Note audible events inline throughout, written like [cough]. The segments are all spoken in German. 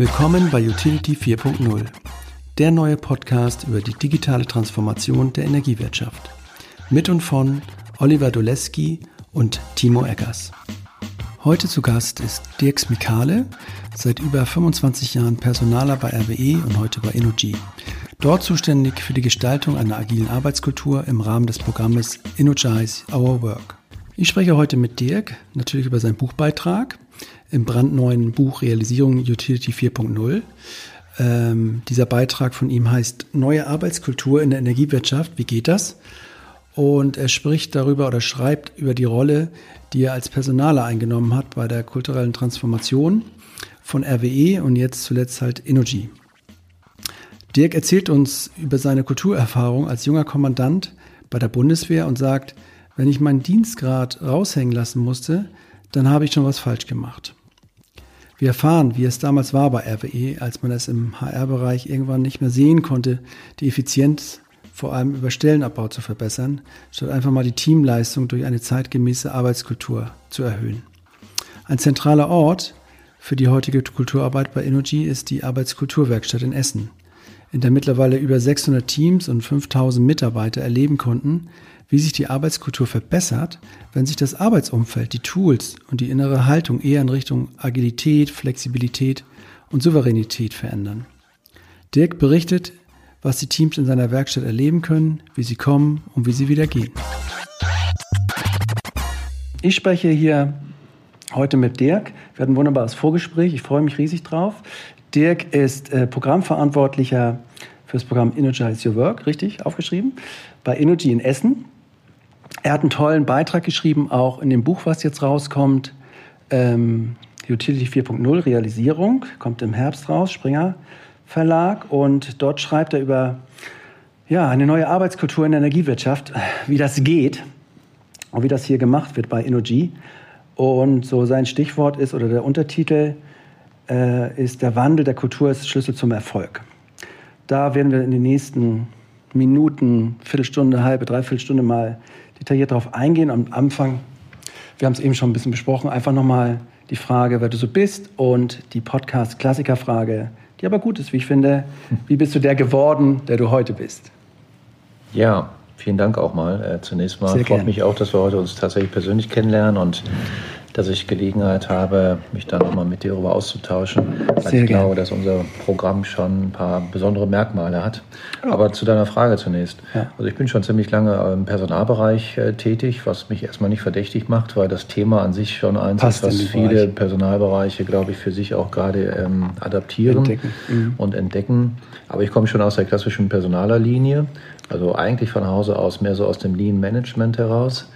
Willkommen bei Utility 4.0, der neue Podcast über die digitale Transformation der Energiewirtschaft. Mit und von Oliver Doleski und Timo Eggers. Heute zu Gast ist Dirks Mikale, seit über 25 Jahren Personaler bei RWE und heute bei Energy. Dort zuständig für die Gestaltung einer agilen Arbeitskultur im Rahmen des Programmes Energize Our Work. Ich spreche heute mit Dirk natürlich über seinen Buchbeitrag im brandneuen Buch Realisierung Utility 4.0. Ähm, dieser Beitrag von ihm heißt Neue Arbeitskultur in der Energiewirtschaft. Wie geht das? Und er spricht darüber oder schreibt über die Rolle, die er als Personaler eingenommen hat bei der kulturellen Transformation von RWE und jetzt zuletzt halt Energy. Dirk erzählt uns über seine Kulturerfahrung als junger Kommandant bei der Bundeswehr und sagt, wenn ich meinen Dienstgrad raushängen lassen musste, dann habe ich schon was falsch gemacht. Wir erfahren, wie es damals war bei RWE, als man es im HR-Bereich irgendwann nicht mehr sehen konnte, die Effizienz vor allem über Stellenabbau zu verbessern, statt einfach mal die Teamleistung durch eine zeitgemäße Arbeitskultur zu erhöhen. Ein zentraler Ort für die heutige Kulturarbeit bei Energy ist die Arbeitskulturwerkstatt in Essen, in der mittlerweile über 600 Teams und 5000 Mitarbeiter erleben konnten, wie sich die Arbeitskultur verbessert, wenn sich das Arbeitsumfeld, die Tools und die innere Haltung eher in Richtung Agilität, Flexibilität und Souveränität verändern. Dirk berichtet, was die Teams in seiner Werkstatt erleben können, wie sie kommen und wie sie wieder gehen. Ich spreche hier heute mit Dirk. Wir hatten ein wunderbares Vorgespräch. Ich freue mich riesig drauf. Dirk ist äh, Programmverantwortlicher für das Programm Energize Your Work, richtig aufgeschrieben, bei Energy in Essen. Er hat einen tollen Beitrag geschrieben, auch in dem Buch, was jetzt rauskommt, ähm, Utility 4.0 Realisierung, kommt im Herbst raus, Springer Verlag. Und dort schreibt er über ja, eine neue Arbeitskultur in der Energiewirtschaft, wie das geht und wie das hier gemacht wird bei Energy. Und so sein Stichwort ist oder der Untertitel äh, ist der Wandel der Kultur ist Schlüssel zum Erfolg. Da werden wir in den nächsten Minuten, Viertelstunde, halbe, dreiviertel Stunde mal detailliert darauf eingehen. Am Anfang, wir haben es eben schon ein bisschen besprochen, einfach nochmal die Frage, wer du so bist und die Podcast-Klassiker-Frage, die aber gut ist, wie ich finde. Wie bist du der geworden, der du heute bist? Ja, vielen Dank auch mal. Äh, zunächst mal Sehr freut gern. mich auch, dass wir heute uns tatsächlich persönlich kennenlernen und dass ich Gelegenheit habe, mich da nochmal mit dir darüber auszutauschen. Sehr ich glaube, dass unser Programm schon ein paar besondere Merkmale hat. Aber zu deiner Frage zunächst. Ja. Also ich bin schon ziemlich lange im Personalbereich äh, tätig, was mich erstmal nicht verdächtig macht, weil das Thema an sich schon eins Passt ist, was viele Bereich. Personalbereiche, glaube ich, für sich auch gerade ähm, adaptieren entdecken. Mhm. und entdecken. Aber ich komme schon aus der klassischen Personalerlinie, also eigentlich von Hause aus mehr so aus dem Lean Management heraus.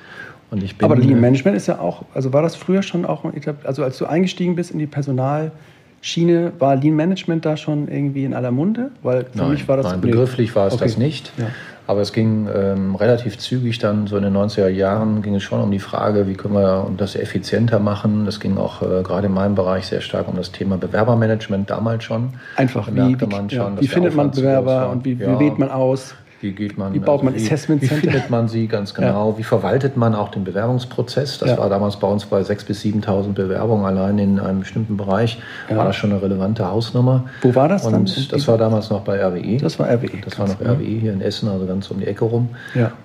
Und ich bin, Aber Lean Management ist ja auch, also war das früher schon auch, also als du eingestiegen bist in die Personalschiene, war Lean Management da schon irgendwie in aller Munde? Weil für nein, mich war das. Nein, begrifflich war es okay. das nicht. Ja. Aber es ging ähm, relativ zügig dann, so in den 90er Jahren, ging es schon um die Frage, wie können wir das effizienter machen. Es ging auch äh, gerade in meinem Bereich sehr stark um das Thema Bewerbermanagement damals schon. Einfach, wie, wie, schon, ja, wie findet man Bewerber und wie, wie wählt man aus? Wie geht man? Wie baut man also Assessment Center? Wie findet man sie ganz genau? Ja. Wie verwaltet man auch den Bewerbungsprozess? Das ja. war damals bei uns bei 6.000 bis 7.000 Bewerbungen allein in einem bestimmten Bereich. Ja. War das schon eine relevante Hausnummer. Wo war das Und dann? das war damals noch bei RWE. Das war RWE. Das war noch RWE hier in Essen, also ganz um die Ecke rum.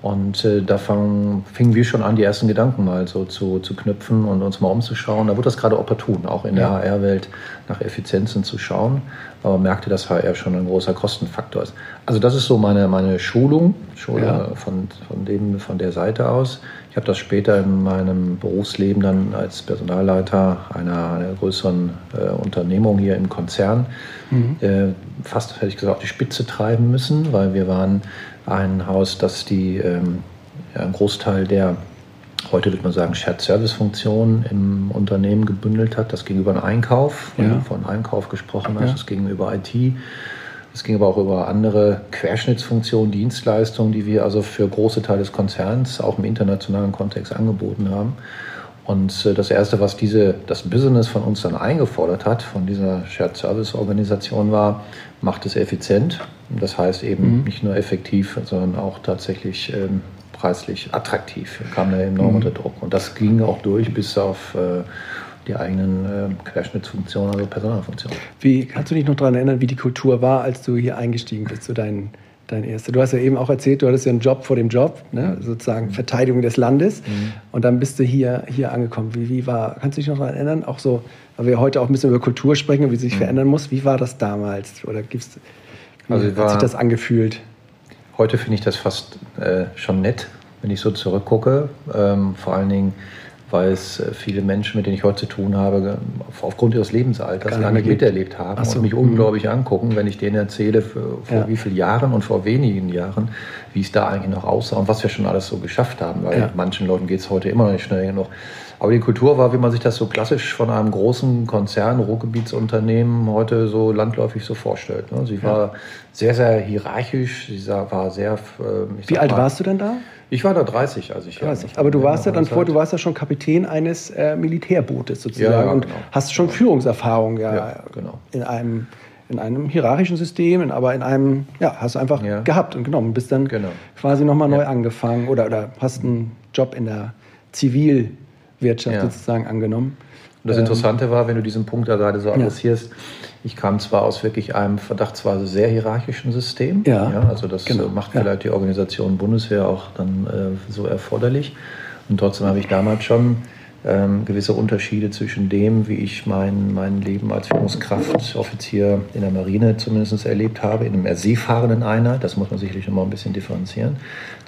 Und äh, da fang, fingen wir schon an, die ersten Gedanken mal so zu, zu knüpfen und uns mal umzuschauen. Da wurde das gerade opportun, auch in der HR-Welt nach Effizienzen zu schauen aber merkte, dass HR schon ein großer Kostenfaktor ist. Also das ist so meine, meine Schulung, Schule ja. von, von, dem, von der Seite aus. Ich habe das später in meinem Berufsleben dann als Personalleiter einer, einer größeren äh, Unternehmung hier im Konzern mhm. äh, fast, hätte ich gesagt, auf die Spitze treiben müssen, weil wir waren ein Haus, das die, ähm, ja, einen Großteil der heute würde man sagen, Shared-Service-Funktionen im Unternehmen gebündelt hat. Das ging über den Einkauf, ja. von Einkauf gesprochen hast, ja. das ging über IT. Es ging aber auch über andere Querschnittsfunktionen, Dienstleistungen, die wir also für große Teile des Konzerns auch im internationalen Kontext angeboten haben. Und äh, das Erste, was diese, das Business von uns dann eingefordert hat, von dieser Shared Service Organisation war, macht es effizient. Das heißt eben mhm. nicht nur effektiv, sondern auch tatsächlich ähm, preislich attraktiv, kam da enorm mhm. unter Druck. Und das ging auch durch bis auf äh, die eigenen äh, Querschnittsfunktionen, also Personalfunktionen. Wie kannst du dich noch daran erinnern, wie die Kultur war, als du hier eingestiegen bist zu deinen dein erster. Du hast ja eben auch erzählt, du hattest ja einen Job vor dem Job, ne? sozusagen mhm. Verteidigung des Landes. Mhm. Und dann bist du hier, hier angekommen. Wie, wie war, kannst du dich noch daran erinnern? Auch so, weil wir heute auch ein bisschen über Kultur sprechen und wie sie sich mhm. verändern muss. Wie war das damals? Oder gibt's, wie also hat sich das angefühlt? Heute finde ich das fast äh, schon nett, wenn ich so zurückgucke. Ähm, vor allen Dingen weil es äh, viele Menschen, mit denen ich heute zu tun habe, aufgrund ihres Lebensalters gar, nicht miterlebt haben so. und mich unglaublich mhm. angucken, wenn ich denen erzähle, vor ja. wie vielen Jahren und vor wenigen Jahren, wie es da eigentlich noch aussah und was wir schon alles so geschafft haben, weil ja. manchen Leuten geht es heute immer noch nicht schnell genug. Aber die Kultur war, wie man sich das so klassisch von einem großen Konzern, Ruhrgebietsunternehmen heute so landläufig so vorstellt. Ne? Sie war ja. sehr, sehr hierarchisch, sie war sehr... Wie alt mal, warst du denn da? Ich war da 30, als ich 30. Aber du warst ja dann vor, du warst ja schon Kapitän eines äh, Militärbootes sozusagen ja, ja, und genau. hast schon Führungserfahrung ja, ja, genau. in einem in einem hierarchischen System, aber in einem, ja, hast du einfach gehabt und genommen, bist dann genau. quasi nochmal neu angefangen oder, oder hast einen Job in der Zivilwirtschaft sozusagen angenommen. Und das ähm, Interessante war, wenn du diesen Punkt da gerade so adressierst, ich kam zwar aus wirklich einem verdachtsweise sehr hierarchischen System, ja, ja also das genau, macht vielleicht die Organisation Bundeswehr auch dann äh, so erforderlich. Und trotzdem habe ich damals schon ähm, gewisse Unterschiede zwischen dem, wie ich mein, mein Leben als Führungskraft, Offizier in der Marine zumindest erlebt habe, in einem seefahrenden Einheit, das muss man sicherlich noch mal ein bisschen differenzieren,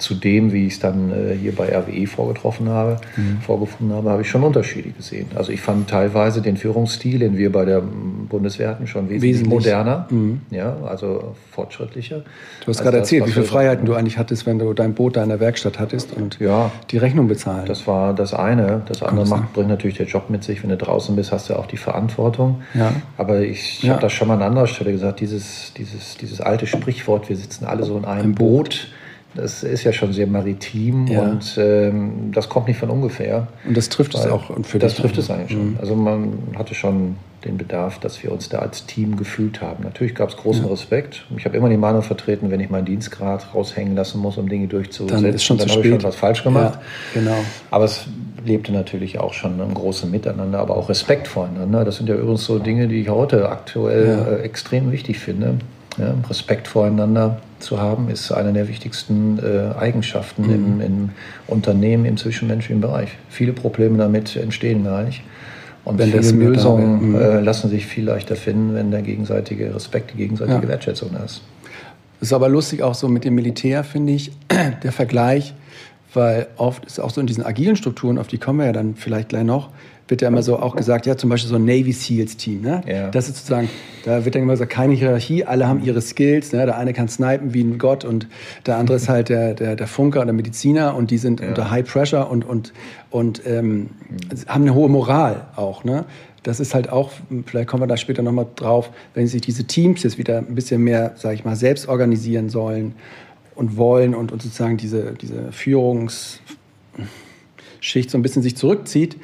zu dem, wie ich es dann äh, hier bei RWE vorgetroffen habe, mhm. vorgefunden habe, habe ich schon Unterschiede gesehen. Also ich fand teilweise den Führungsstil, den wir bei der Bundeswehr hatten, schon wesentlich, wesentlich. moderner, mhm. ja, also fortschrittlicher. Du hast gerade erzählt, wie viele Freiheiten du eigentlich hattest, wenn du dein Boot da in der Werkstatt hattest und ja, die Rechnung bezahlen. Das war das eine. Das andere macht, bringt natürlich der Job mit sich. Wenn du draußen bist, hast du auch die Verantwortung. Ja. Aber ich ja. habe das schon mal an anderer Stelle gesagt, dieses, dieses, dieses alte Sprichwort, wir sitzen alle so in einem Ein Boot. Boot das ist ja schon sehr maritim ja. und ähm, das kommt nicht von ungefähr. Und das trifft es auch für Das trifft es eigentlich schon. Mhm. Also man hatte schon den Bedarf, dass wir uns da als Team gefühlt haben. Natürlich gab es großen ja. Respekt. Ich habe immer die Meinung vertreten, wenn ich meinen Dienstgrad raushängen lassen muss, um Dinge durchzusetzen, dann, ist schon dann habe ich schon was falsch gemacht. Ja, genau. Aber es lebte natürlich auch schon ein großes Miteinander, aber auch Respekt voreinander. Das sind ja übrigens so Dinge, die ich heute aktuell äh, extrem wichtig finde. Ja, Respekt voreinander zu haben, ist eine der wichtigsten äh, Eigenschaften mhm. im, im, Unternehmen, im zwischenmenschlichen Bereich. Viele Probleme damit entstehen gar nicht. Und wenn viele Lösungen mhm. äh, lassen sich viel leichter finden, wenn der gegenseitige Respekt, die gegenseitige ja. Wertschätzung da ist. Ist aber lustig auch so mit dem Militär, finde ich, [clears throat] der Vergleich, weil oft ist auch so in diesen agilen Strukturen, auf die kommen wir ja dann vielleicht gleich noch, wird ja immer so auch gesagt, ja, zum Beispiel so ein Navy Seals Team, ne? Ja. Das ist sozusagen, da wird dann immer gesagt, keine Hierarchie, alle haben ihre Skills, ne? Der eine kann snipen wie ein Gott und der andere ist halt der, der, der Funker oder Mediziner und die sind ja. unter High Pressure und, und, und ähm, haben eine hohe Moral auch, ne? Das ist halt auch, vielleicht kommen wir da später nochmal drauf, wenn sich diese Teams jetzt wieder ein bisschen mehr, sage ich mal, selbst organisieren sollen und wollen und, und sozusagen diese, diese Führungsschicht so ein bisschen sich zurückzieht,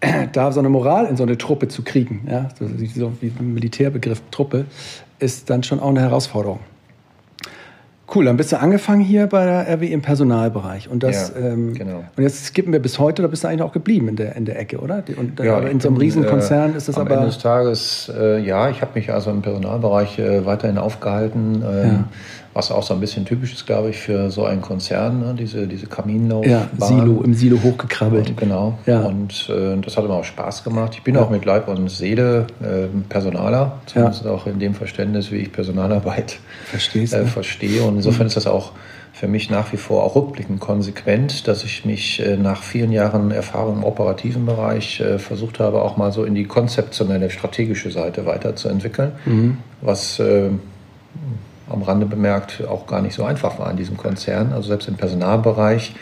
[clears throat] da so eine Moral in so eine Truppe zu kriegen, ja, so, wie ein Militärbegriff Truppe, ist dann schon auch eine Herausforderung. Cool, dann bist du angefangen hier bei der RW im Personalbereich. Und, das, ja, ähm, genau. und jetzt skippen wir bis heute, da bist du eigentlich auch geblieben in der, in der Ecke, oder? Und, ja, aber in so einem Riesenkonzern äh, ist das am aber. Am Ende des Tages, äh, ja, ich habe mich also im Personalbereich äh, weiterhin aufgehalten. Ähm, ja was auch so ein bisschen typisch ist, glaube ich, für so einen Konzern, ne? diese, diese Kaminlauf. Ja, Silo, im Silo hochgekrabbelt. Und, genau. Ja. Und äh, das hat immer auch Spaß gemacht. Ich bin ja. auch mit Leib und Seele äh, Personaler, zumindest ja. auch in dem Verständnis, wie ich Personalarbeit Verstehst, äh, verstehe. Und insofern mhm. ist das auch für mich nach wie vor auch rückblickend konsequent, dass ich mich äh, nach vielen Jahren Erfahrung im operativen Bereich äh, versucht habe, auch mal so in die konzeptionelle, strategische Seite weiterzuentwickeln, mhm. was äh, am Rande bemerkt auch gar nicht so einfach war in diesem Konzern. Also selbst im Personalbereich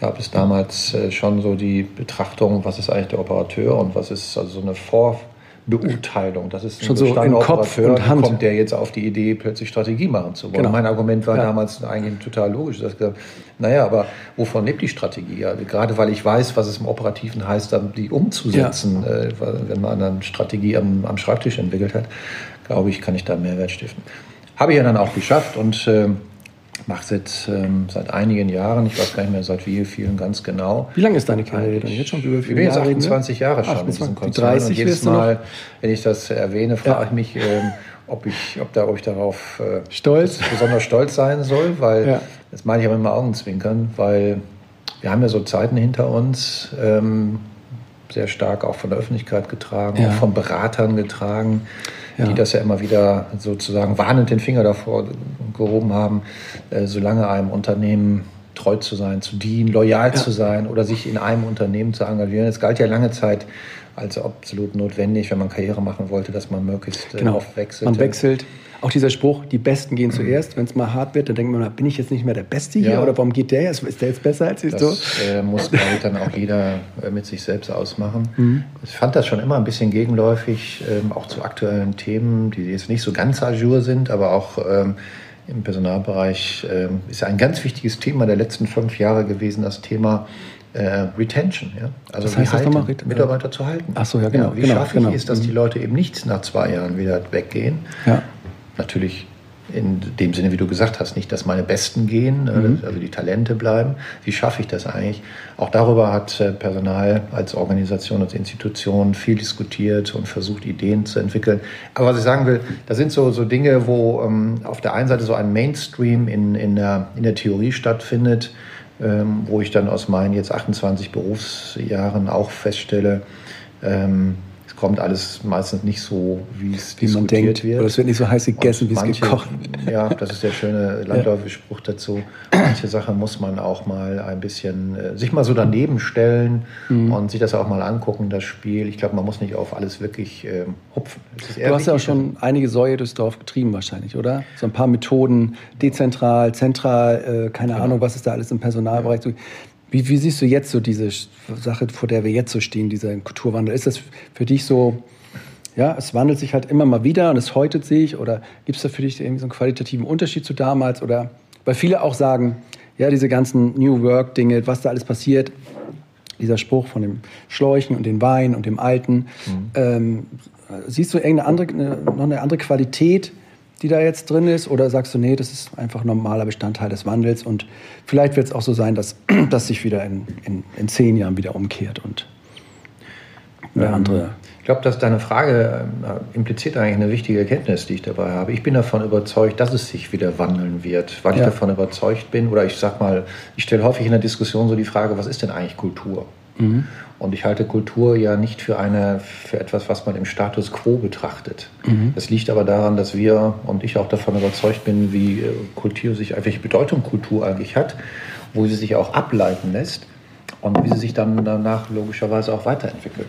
gab es damals äh, schon so die Betrachtung, was ist eigentlich der Operateur und was ist also so eine Vorbeurteilung. Das ist ein schon so in Kopf und Hand. kommt der jetzt auf die Idee, plötzlich Strategie machen zu wollen. Genau. Mein Argument war ja. damals eigentlich total logisch. Dass ich gesagt, naja, aber wovon lebt die Strategie? Also gerade weil ich weiß, was es im Operativen heißt, dann die umzusetzen, ja. äh, wenn man eine Strategie am, am Schreibtisch entwickelt hat, glaube ich, kann ich da Mehrwert stiften. Habe ich ja dann auch geschafft und äh, mache seit, ähm, seit einigen Jahren, ich weiß gar nicht mehr seit wie vielen ganz genau. Wie lange ist deine Karriere dann jetzt schon? Über ich bin jetzt 28 Jahre, Jahre schon 28, in diesem Konzern. 30 und jedes Mal, wenn ich das erwähne, frage ja. ich mich, ähm, ob, ich, ob, da, ob ich darauf äh, stolz. besonders stolz sein soll, weil ja. das meine ich aber immer Augenzwinkern, weil wir haben ja so Zeiten hinter uns, ähm, sehr stark auch von der Öffentlichkeit getragen, ja. auch von Beratern getragen, ja. die das ja immer wieder sozusagen warnend den Finger davor gehoben haben, äh, solange einem Unternehmen treu zu sein, zu dienen, loyal ja. zu sein oder sich in einem Unternehmen zu engagieren. Es galt ja lange Zeit als absolut notwendig, wenn man Karriere machen wollte, dass man möglichst äh, genau. oft wechselt. Man wechselt. Auch dieser Spruch, die Besten gehen zuerst. Wenn es mal hart wird, dann denkt man, bin ich jetzt nicht mehr der Beste hier? Ja. Oder warum geht der jetzt? Ist der jetzt besser als ich das, so? Äh, muss, glaube ich, dann auch jeder äh, mit sich selbst ausmachen. Mhm. Ich fand das schon immer ein bisschen gegenläufig, ähm, auch zu aktuellen Themen, die jetzt nicht so ganz ajour sind, aber auch ähm, im Personalbereich ähm, ist ja ein ganz wichtiges Thema der letzten fünf Jahre gewesen, das Thema äh, Retention. Ja? Also das heißt wie halten, das Mitarbeiter zu halten. Ach so, ja, genau. Ja, wie genau, schaffe ich genau. es, dass die mhm. Leute eben nicht nach zwei Jahren wieder weggehen? Ja. Natürlich in dem Sinne, wie du gesagt hast, nicht, dass meine Besten gehen, ne, mhm. also die Talente bleiben. Wie schaffe ich das eigentlich? Auch darüber hat äh, Personal als Organisation, als Institution viel diskutiert und versucht, Ideen zu entwickeln. Aber was ich sagen will, da sind so, so Dinge, wo ähm, auf der einen Seite so ein Mainstream in, in, der, in der Theorie stattfindet, ähm, wo ich dann aus meinen jetzt 28 Berufsjahren auch feststelle, ähm, kommt alles meistens nicht so, wie es wie diskutiert denkt. wird. Oder es wird nicht so heiß gegessen, wie es gekocht [laughs] wird. Ja, das ist der schöne landläufige Spruch dazu. Manche Sachen muss man auch mal ein bisschen, äh, sich mal so daneben stellen mhm. und sich das auch mal angucken, das Spiel. Ich glaube, man muss nicht auf alles wirklich äh, hupfen. Du hast ja auch schon einige Säue durchs Dorf getrieben wahrscheinlich, oder? So ein paar Methoden, dezentral, zentral, äh, keine genau. Ahnung, was ist da alles im Personalbereich. Ja. Wie, wie, siehst du jetzt so diese Sache, vor der wir jetzt so stehen, dieser Kulturwandel? Ist das für dich so, ja, es wandelt sich halt immer mal wieder und es häutet sich? Oder gibt es da für dich irgendwie so einen qualitativen Unterschied zu damals? Oder weil viele auch sagen, ja, diese ganzen New Work-Dinge, was da alles passiert, dieser Spruch von dem Schläuchen und dem Wein und dem Alten, mhm. ähm, siehst du irgendeine andere, noch eine andere Qualität? Die da jetzt drin ist? Oder sagst du, nee, das ist einfach ein normaler Bestandteil des Wandels und vielleicht wird es auch so sein, dass [clears throat] das sich wieder in, in, in zehn Jahren wieder umkehrt und eine ähm, andere. Ich glaube, dass deine Frage äh, impliziert eigentlich eine wichtige Erkenntnis, die ich dabei habe. Ich bin davon überzeugt, dass es sich wieder wandeln wird, weil ja. ich davon überzeugt bin. Oder ich sag mal, ich stelle häufig in der Diskussion so die Frage, was ist denn eigentlich Kultur? Mhm. Und ich halte Kultur ja nicht für, eine, für etwas, was man im Status quo betrachtet. Mhm. Das liegt aber daran, dass wir und ich auch davon überzeugt bin, wie äh, Kultur sich, welche Bedeutung Kultur eigentlich hat, wo sie sich auch ableiten lässt und wie sie sich dann danach logischerweise auch weiterentwickelt.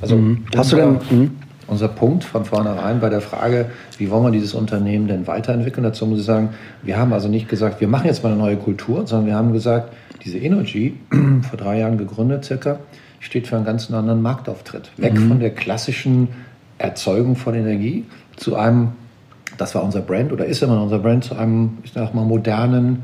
Also mhm. hast du denn mhm. unser Punkt von vornherein bei der Frage, wie wollen wir dieses Unternehmen denn weiterentwickeln? Dazu muss ich sagen, wir haben also nicht gesagt, wir machen jetzt mal eine neue Kultur, sondern wir haben gesagt, diese Energy, [clears throat] vor drei Jahren gegründet circa, steht für einen ganz anderen Marktauftritt. Weg mhm. von der klassischen Erzeugung von Energie zu einem, das war unser Brand oder ist immer noch unser Brand, zu einem, ich sag mal, modernen,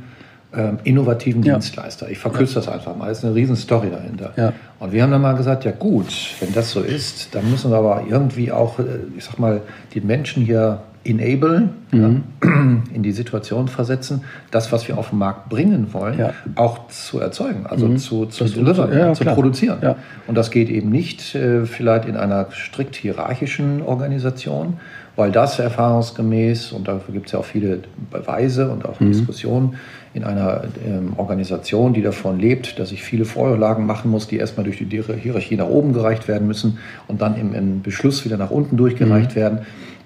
ähm, innovativen ja. Dienstleister. Ich verkürze ja. das einfach mal. Es ist eine riesen Story dahinter. Ja. Und wir haben dann mal gesagt, ja gut, wenn das so ist, dann müssen wir aber irgendwie auch, äh, ich sag mal, die Menschen hier enablen, mhm. ja, [clears throat] in die Situation versetzen, das, was wir auf den Markt bringen wollen, ja. auch zu erzeugen, also mhm. zu, zu delivern, ja, zu produzieren. Und das geht eben nicht äh, vielleicht in einer strikt hierarchischen Organisation, weil das erfahrungsgemäß, und dafür gibt es ja auch viele Beweise und auch mhm. Diskussionen, in einer ähm, Organisation, die davon lebt, dass ich viele Vorlagen machen muss, die erstmal durch die Hierarchie nach oben gereicht werden müssen und dann im, im Beschluss wieder nach unten durchgereicht mhm. werden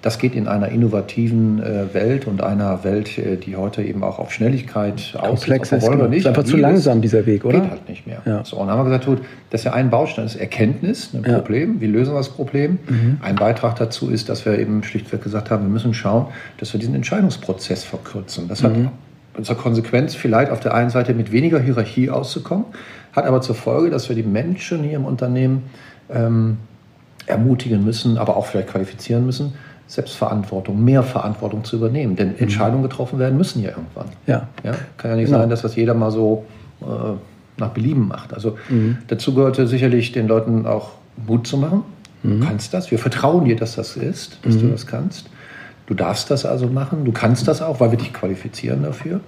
das geht in einer innovativen äh, Welt und einer Welt, äh, die heute eben auch auf Schnelligkeit Komplex ist. Genau. Nicht, ist einfach zu langsam, dieser Weg, oder? Geht halt nicht mehr. Ja. So, und dann haben wir gesagt, gut, das ist ja ein Baustein, das ist Erkenntnis, ein ja. Problem. Wie lösen wir das Problem? Mhm. Ein Beitrag dazu ist, dass wir eben schlichtweg gesagt haben, wir müssen schauen, dass wir diesen Entscheidungsprozess verkürzen. Das hat mhm. zur Konsequenz vielleicht auf der einen Seite mit weniger Hierarchie auszukommen, hat aber zur Folge, dass wir die Menschen hier im Unternehmen ähm, ermutigen müssen, aber auch vielleicht qualifizieren müssen, Selbstverantwortung, mehr Verantwortung zu übernehmen. Denn mhm. Entscheidungen getroffen werden müssen ja irgendwann. Ja. ja kann ja nicht genau. sein, dass das jeder mal so äh, nach Belieben macht. Also mhm. dazu gehörte sicherlich den Leuten auch Mut zu machen. Mhm. Du kannst das. Wir vertrauen dir, dass das ist, dass du mhm. das kannst. Du darfst das also machen. Du kannst das auch, weil wir dich qualifizieren dafür.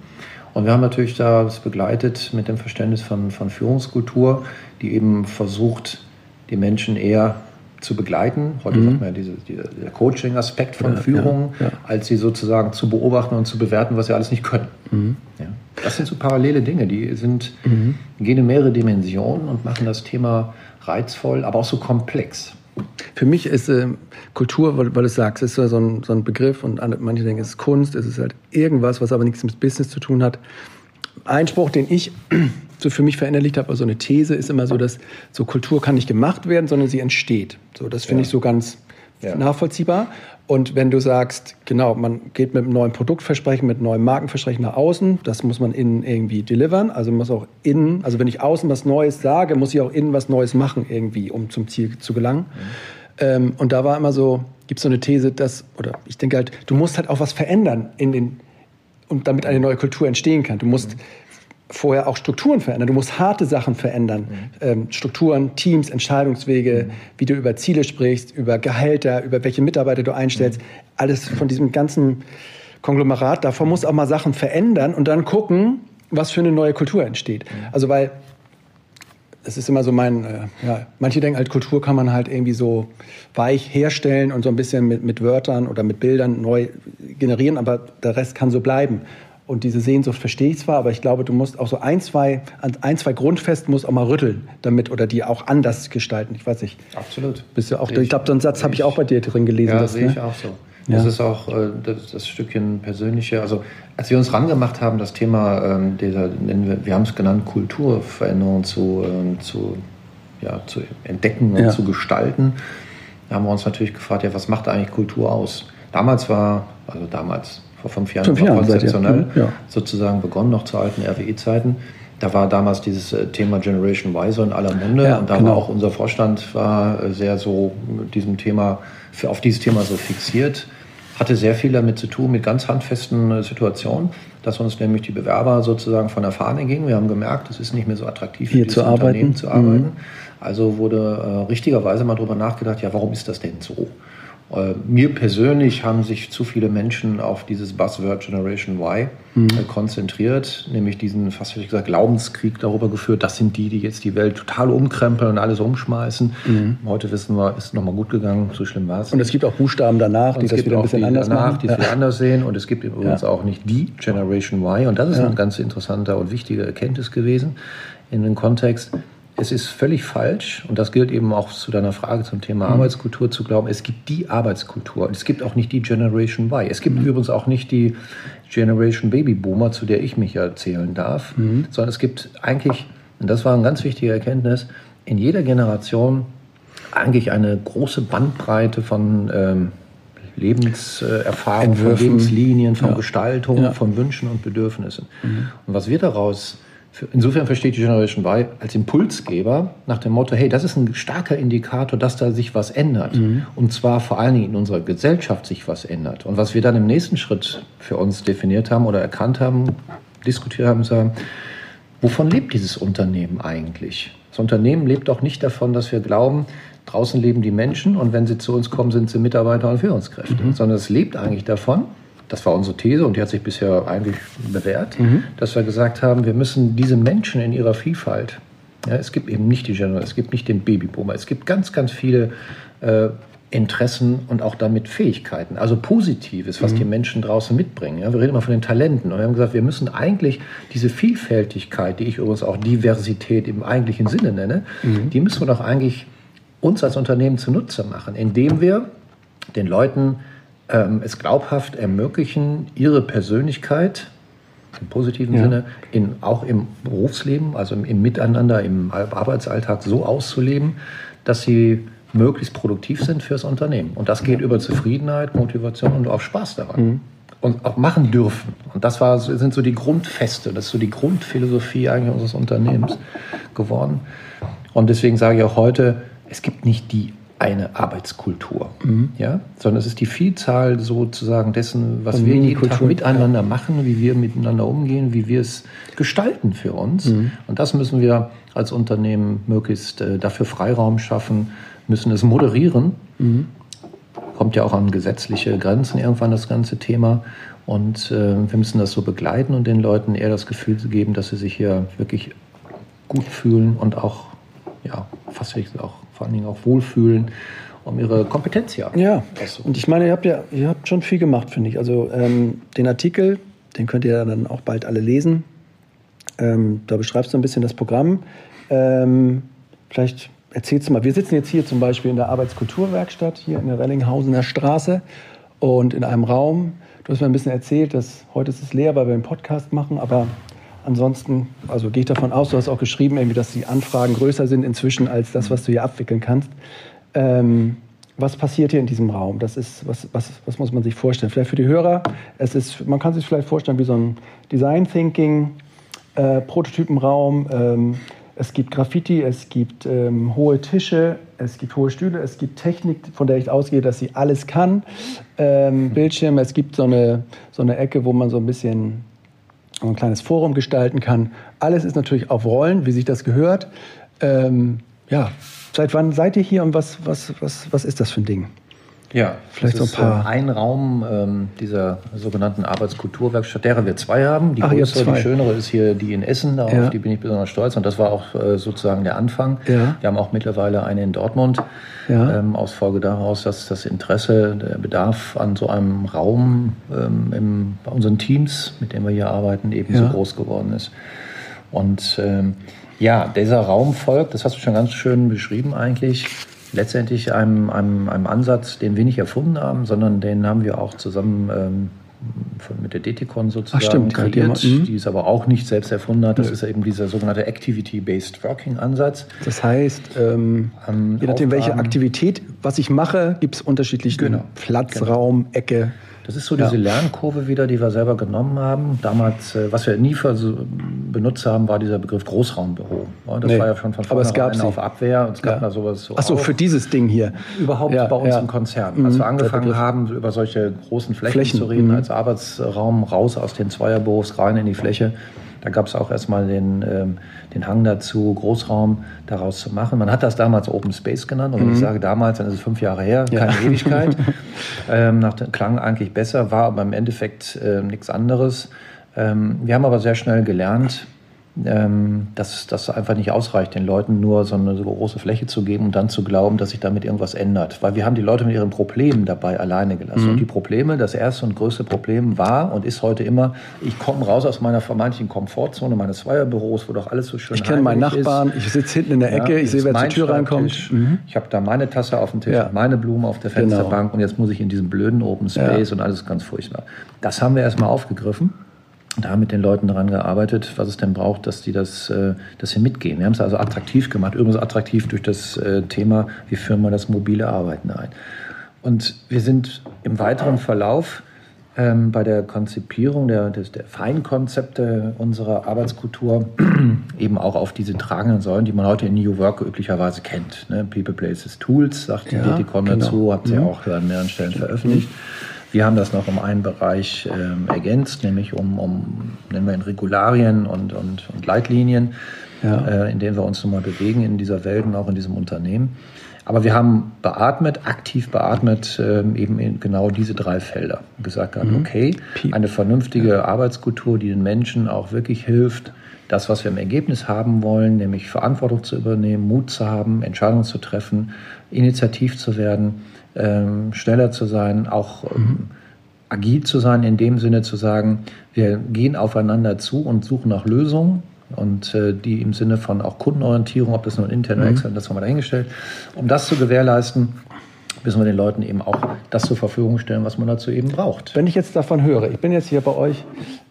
Und wir haben natürlich das begleitet mit dem Verständnis von, von Führungskultur, die eben versucht, die Menschen eher zu begleiten. Heute mhm. sagt man ja diese, dieser, der Coaching-Aspekt von ja, Führung, ja, ja. als sie sozusagen zu beobachten und zu bewerten, was sie alles nicht können. Mhm. Das sind so parallele Dinge, die sind, mhm. gehen in mehrere Dimensionen und machen das Thema reizvoll, aber auch so komplex. Für mich ist äh, Kultur, weil, weil du sagst, ist so ein, so ein Begriff und manche denken, es ist Kunst, es ist halt irgendwas, was aber nichts mit Business zu tun hat. Ein Spruch, den ich [clears throat] so für mich verinnerlicht habe, also eine These ist immer so, dass so Kultur kann nicht gemacht werden, sondern sie entsteht. So, das finde ja. ich so ganz ja. nachvollziehbar. Und wenn du sagst, genau, man geht mit einem neuen Produktversprechen, mit einem neuen Markenversprechen nach außen, das muss man innen irgendwie delivern. Also muss auch innen, also wenn ich außen was Neues sage, muss ich auch innen was Neues machen irgendwie, um zum Ziel zu gelangen. Mhm. Ähm, und da war immer so, gibt es so eine These, dass, oder ich denke halt, du musst halt auch was verändern in den, und damit eine neue Kultur entstehen kann. Du musst mhm vorher auch Strukturen verändern. Du musst harte Sachen verändern. Mhm. Ähm, Strukturen, Teams, Entscheidungswege, mhm. wie du über Ziele sprichst, über Gehälter, über welche Mitarbeiter du einstellst. Mhm. Alles von diesem ganzen Konglomerat. Davor musst du auch mal Sachen verändern und dann gucken, was für eine neue Kultur entsteht. Mhm. Also weil es ist immer so mein, äh, ja, manche denken halt, Kultur kann man halt irgendwie so weich herstellen und so ein bisschen mit, mit Wörtern oder mit Bildern neu generieren, aber der Rest kann so bleiben. Und diese Sehnsucht verstehe ich zwar, aber ich glaube, du musst auch so ein, zwei, ein, zwei Grundfesten musst auch mal rütteln damit oder die auch anders gestalten. Ich weiß nicht. Absolut. Bist du auch, ich glaube, so einen Satz habe ich auch bei dir drin gelesen. Ja, sehe ne? ich auch so. Ja. Das ist auch äh, das, das, Stückchen persönliche. Also als wir uns rangemacht haben, das Thema ähm, dieser, wir, wir haben es genannt, Kulturveränderung zu, ähm, zu, ja, zu entdecken und ja. zu gestalten, haben wir uns natürlich gefragt, ja, was macht eigentlich Kultur aus? Damals war, also damals, vor fünf Jahren, fünf Jahren konzeptionell ja. sozusagen begonnen, noch zu alten RWE-Zeiten. Da war damals dieses äh, Thema Generation so in aller Munde ja, und da genau. war auch unser Vorstand war äh, sehr so diesem Thema, auf dieses Thema so fixiert. Hatte sehr viel damit zu tun, mit ganz handfesten äh, Situationen, dass uns nämlich die Bewerber sozusagen von der Fahne gingen. Wir haben gemerkt, es ist nicht mehr so attraktiv, hier zu arbeiten. zu arbeiten. Mhm. Also wurde äh, richtigerweise mal darüber nachgedacht, ja, warum ist das denn so? Äh, mir persönlich haben sich zu viele Menschen auf dieses Buzzword Generation Y mhm. Äh, konzentriert, nämlich diesen fast wie gesagt Glaubenskrieg darüber geführt, das sind die, die jetzt die Welt total umkrempeln und alles umschmeißen. Mhm. Heute wissen wir, ist nochmal gut gegangen, so schlimm war es. Und es gibt auch Buchstaben danach, die das wieder ein bisschen anders danach, machen. die es ja. anders sehen. Und es gibt übrigens ja. auch nicht die Generation Y. Und das ist ja. ein ganz interessanter und wichtiger Erkenntnis gewesen in dem Kontext es ist völlig falsch, und das gilt eben auch zu deiner Frage zum Thema mhm. Arbeitskultur, zu glauben, es gibt die Arbeitskultur. Und es gibt auch nicht die Generation Y. Es gibt mhm. übrigens auch nicht die Generation Babyboomer, zu der ich mich ja zählen darf, mhm. sondern es gibt eigentlich, und das war eine ganz wichtige Erkenntnis, in jeder Generation eigentlich eine große Bandbreite von ähm, Lebenserfahrung, von Lebenslinien, von ja. Gestaltung, ja. von Wünschen und Bedürfnissen. Mhm. Und was wir daraus Insofern versteht die Generation Y als Impulsgeber nach dem Motto, hey, das ist ein starker Indikator, dass da sich was ändert. Mhm. Und zwar vor allen Dingen in unserer Gesellschaft sich was ändert. Und was wir dann im nächsten Schritt für uns definiert haben oder erkannt haben, diskutiert haben, sagen, wovon lebt dieses Unternehmen eigentlich? Das Unternehmen lebt auch nicht davon, dass wir glauben, draußen leben die Menschen und wenn sie zu uns kommen, sind sie Mitarbeiter und Führungskräfte, mhm. sondern es lebt eigentlich davon, das war unsere These und die hat sich bisher eigentlich bewährt, mhm. dass wir gesagt haben, wir müssen diese Menschen in ihrer Vielfalt, ja, es gibt eben nicht die Generation, es gibt nicht den Babyboomer, es gibt ganz, ganz viele äh, Interessen und auch damit Fähigkeiten, also Positives, was mhm. die Menschen draußen mitbringen. Ja, wir reden immer von den Talenten und wir haben gesagt, wir müssen eigentlich diese Vielfältigkeit, die ich übrigens auch Diversität im eigentlichen Sinne nenne, mhm. die müssen wir doch eigentlich uns als Unternehmen zunutze machen, indem wir den Leuten ähm, es glaubhaft ermöglichen, ihre Persönlichkeit im positiven ja. Sinne in, auch im Berufsleben, also im, im, Miteinander, im Arbeitsalltag so auszuleben, dass sie möglichst produktiv sind fürs Unternehmen. Und das geht über Zufriedenheit, Motivation und auch Spaß daran. Mhm. Und auch machen dürfen. Und das war, sind so die Grundfeste, das ist so die Grundphilosophie eigentlich unseres Unternehmens geworden. Und deswegen sage ich auch heute, es gibt nicht die eine Arbeitskultur, mhm. ja, sondern es ist die Vielzahl sozusagen dessen, was Und wir jeden Tag miteinander machen, wie wir miteinander umgehen, wie wir es gestalten für uns. Mhm. Und das müssen wir als Unternehmen möglichst äh, dafür Freiraum schaffen, müssen es moderieren. Mhm. kommt ja auch an gesetzliche Grenzen irgendwann das ganze Thema. Und äh, wir müssen das so begleiten und den Leuten eher das Gefühl geben, dass sie sich hier wirklich gut fühlen und auch, ja, fast auch vor allen Dingen auch wohlfühlen, um ihre Kompetenz hier Ja, und ich meine, ihr habt ja ihr habt schon viel gemacht, finde ich. Also ähm, den Artikel, den könnt ihr dann auch bald alle lesen. Ähm, da beschreibst du ein bisschen das Programm. Ähm, vielleicht erzählst du mal, wir sitzen jetzt hier zum Beispiel in der Arbeitskulturwerkstatt, hier in der Rellinghausener Straße und in einem Raum. Du hast mir ein bisschen erzählt, dass heute ist es leer, weil wir einen Podcast machen, aber ansonsten, also gehe ich davon aus, du hast auch geschrieben, irgendwie, dass die Anfragen größer sind inzwischen als das, was du hier abwickeln kannst. Ähm, was passiert hier in diesem Raum? Das ist, was, was, was muss man sich vorstellen? Vielleicht für die Hörer, es ist, man kann sich vielleicht vorstellen wie so ein Design Thinking äh, Prototypenraum. Ähm, es gibt Graffiti, es gibt ähm, hohe Tische, es gibt hohe Stühle, es gibt Technik, von der ich ausgehe, dass sie alles kann. Ähm, Bildschirme, es gibt so eine, so eine Ecke, wo man so ein bisschen ein kleines Forum gestalten kann. Alles ist natürlich auf Rollen, wie sich das gehört. Ähm, ja, seit wann seid ihr hier und was, was, was, was ist das für ein Ding? Ja, vielleicht so ein paar. Ein Raum ähm, dieser sogenannten Arbeitskulturwerkstatt, derer wir zwei haben. Die Ach, größere, die schönere ist hier die in Essen, darauf ja. die bin ich besonders stolz. Und das war auch äh, sozusagen der Anfang. Ja. Wir haben auch mittlerweile eine in Dortmund. Ja. Ähm, aus Folge daraus, dass das Interesse, der Bedarf an so einem Raum ähm, im, bei unseren Teams, mit denen wir hier arbeiten, eben so groß geworden ist. Und ähm, ja, dieser Raum folgt, das hast du schon ganz schön beschrieben eigentlich, letztendlich einem, einem, einem Ansatz, den wir nicht erfunden haben, sondern den haben wir auch zusammen ähm, von, mit der DTCon sozusagen Ach, stimmt, kreiert, die, die es aber auch nicht selbst erfunden hat. Das ja. ist eben dieser sogenannte Activity-Based Working-Ansatz. Das heißt, ähm, ähm, je nachdem, welche Aktivität, was ich mache, gibt es unterschiedlichen genau. Platz, genau. Raum, Ecke. Das ist so diese ja. Lernkurve wieder, die wir selber genommen haben. Damals, äh, was wir nie benutzt haben, war dieser Begriff Großraumbüro. Das nee. war ja schon von vornherein auf Abwehr. Und es gab ja. da sowas so. Ach so, für dieses Ding hier. Überhaupt ja, bei uns im Konzern. Mhm. Als wir angefangen haben, über solche großen Flächen, Flächen. zu reden, mhm. als Arbeitsraum raus aus den Zweierbüros, rein in die Fläche, da gab es auch erstmal den, ähm, den Hang dazu, Großraum daraus zu machen. Man hat das damals Open Space genannt. Und wenn mhm. ich sage damals, dann ist es fünf Jahre her, keine ja. Ewigkeit. [laughs] ähm, nach klang eigentlich besser, war aber im Endeffekt äh, nichts anderes. Ähm, wir haben aber sehr schnell gelernt, ähm, dass das einfach nicht ausreicht, den Leuten nur so eine so große Fläche zu geben und dann zu glauben, dass sich damit irgendwas ändert. Weil wir haben die Leute mit ihren Problemen dabei alleine gelassen. Mhm. Und die Probleme, das erste und größte Problem war und ist heute immer, ich komme raus aus meiner vermeintlichen Komfortzone meines Zweierbüros, wo doch alles so schön ist. Ich kenne meinen Nachbarn, ist. ich sitze hinten in der Ecke, ja, ich sehe, wer zur Tür reinkommt. Mhm. Ich habe da meine Tasse auf dem Tisch, ja. meine Blumen auf der genau. Fensterbank genau. und jetzt muss ich in diesem blöden Open Space ja. und alles ganz furchtbar. Das haben wir erstmal aufgegriffen da mit den Leuten daran gearbeitet, was es denn braucht, dass die das, äh, dass sie mitgehen. Wir haben es also attraktiv gemacht, übrigens attraktiv durch das äh, Thema, wie führen wir das mobile Arbeiten ein. Und wir sind im weiteren Verlauf ähm, bei der Konzipierung der, des, der Feinkonzepte unserer Arbeitskultur [clears throat] eben auch auf diese tragenden Säulen, die man heute in New Work üblicherweise kennt. Ne? People, Places, Tools, sagt die ja, DTCon genau. dazu, habt ihr mhm. auch an mehreren Stellen veröffentlicht. Mhm. Wir haben das noch um einen Bereich ähm, ergänzt, nämlich um, um, nennen wir ihn Regularien und, und, und Leitlinien, ja. äh, in denen wir uns nun mal bewegen in dieser Welt und auch in diesem Unternehmen. Aber wir haben beatmet, aktiv beatmet, ähm, eben in genau diese drei Felder. Gesagt haben, mhm. okay, eine vernünftige ja. Arbeitskultur, die den Menschen auch wirklich hilft, das, was wir im Ergebnis haben wollen, nämlich Verantwortung zu übernehmen, Mut zu haben, Entscheidungen zu treffen, initiativ zu werden, ähm, schneller zu sein, auch ähm, mhm. agil zu sein, in dem Sinne zu sagen, wir gehen aufeinander zu und suchen nach Lösungen und äh, die im Sinne von auch Kundenorientierung, ob das nun intern oder mhm. extern, das haben wir dahingestellt, um das zu gewährleisten, müssen wir den Leuten eben auch das zur Verfügung stellen, was man dazu eben braucht. Wenn ich jetzt davon höre, ich bin jetzt hier bei euch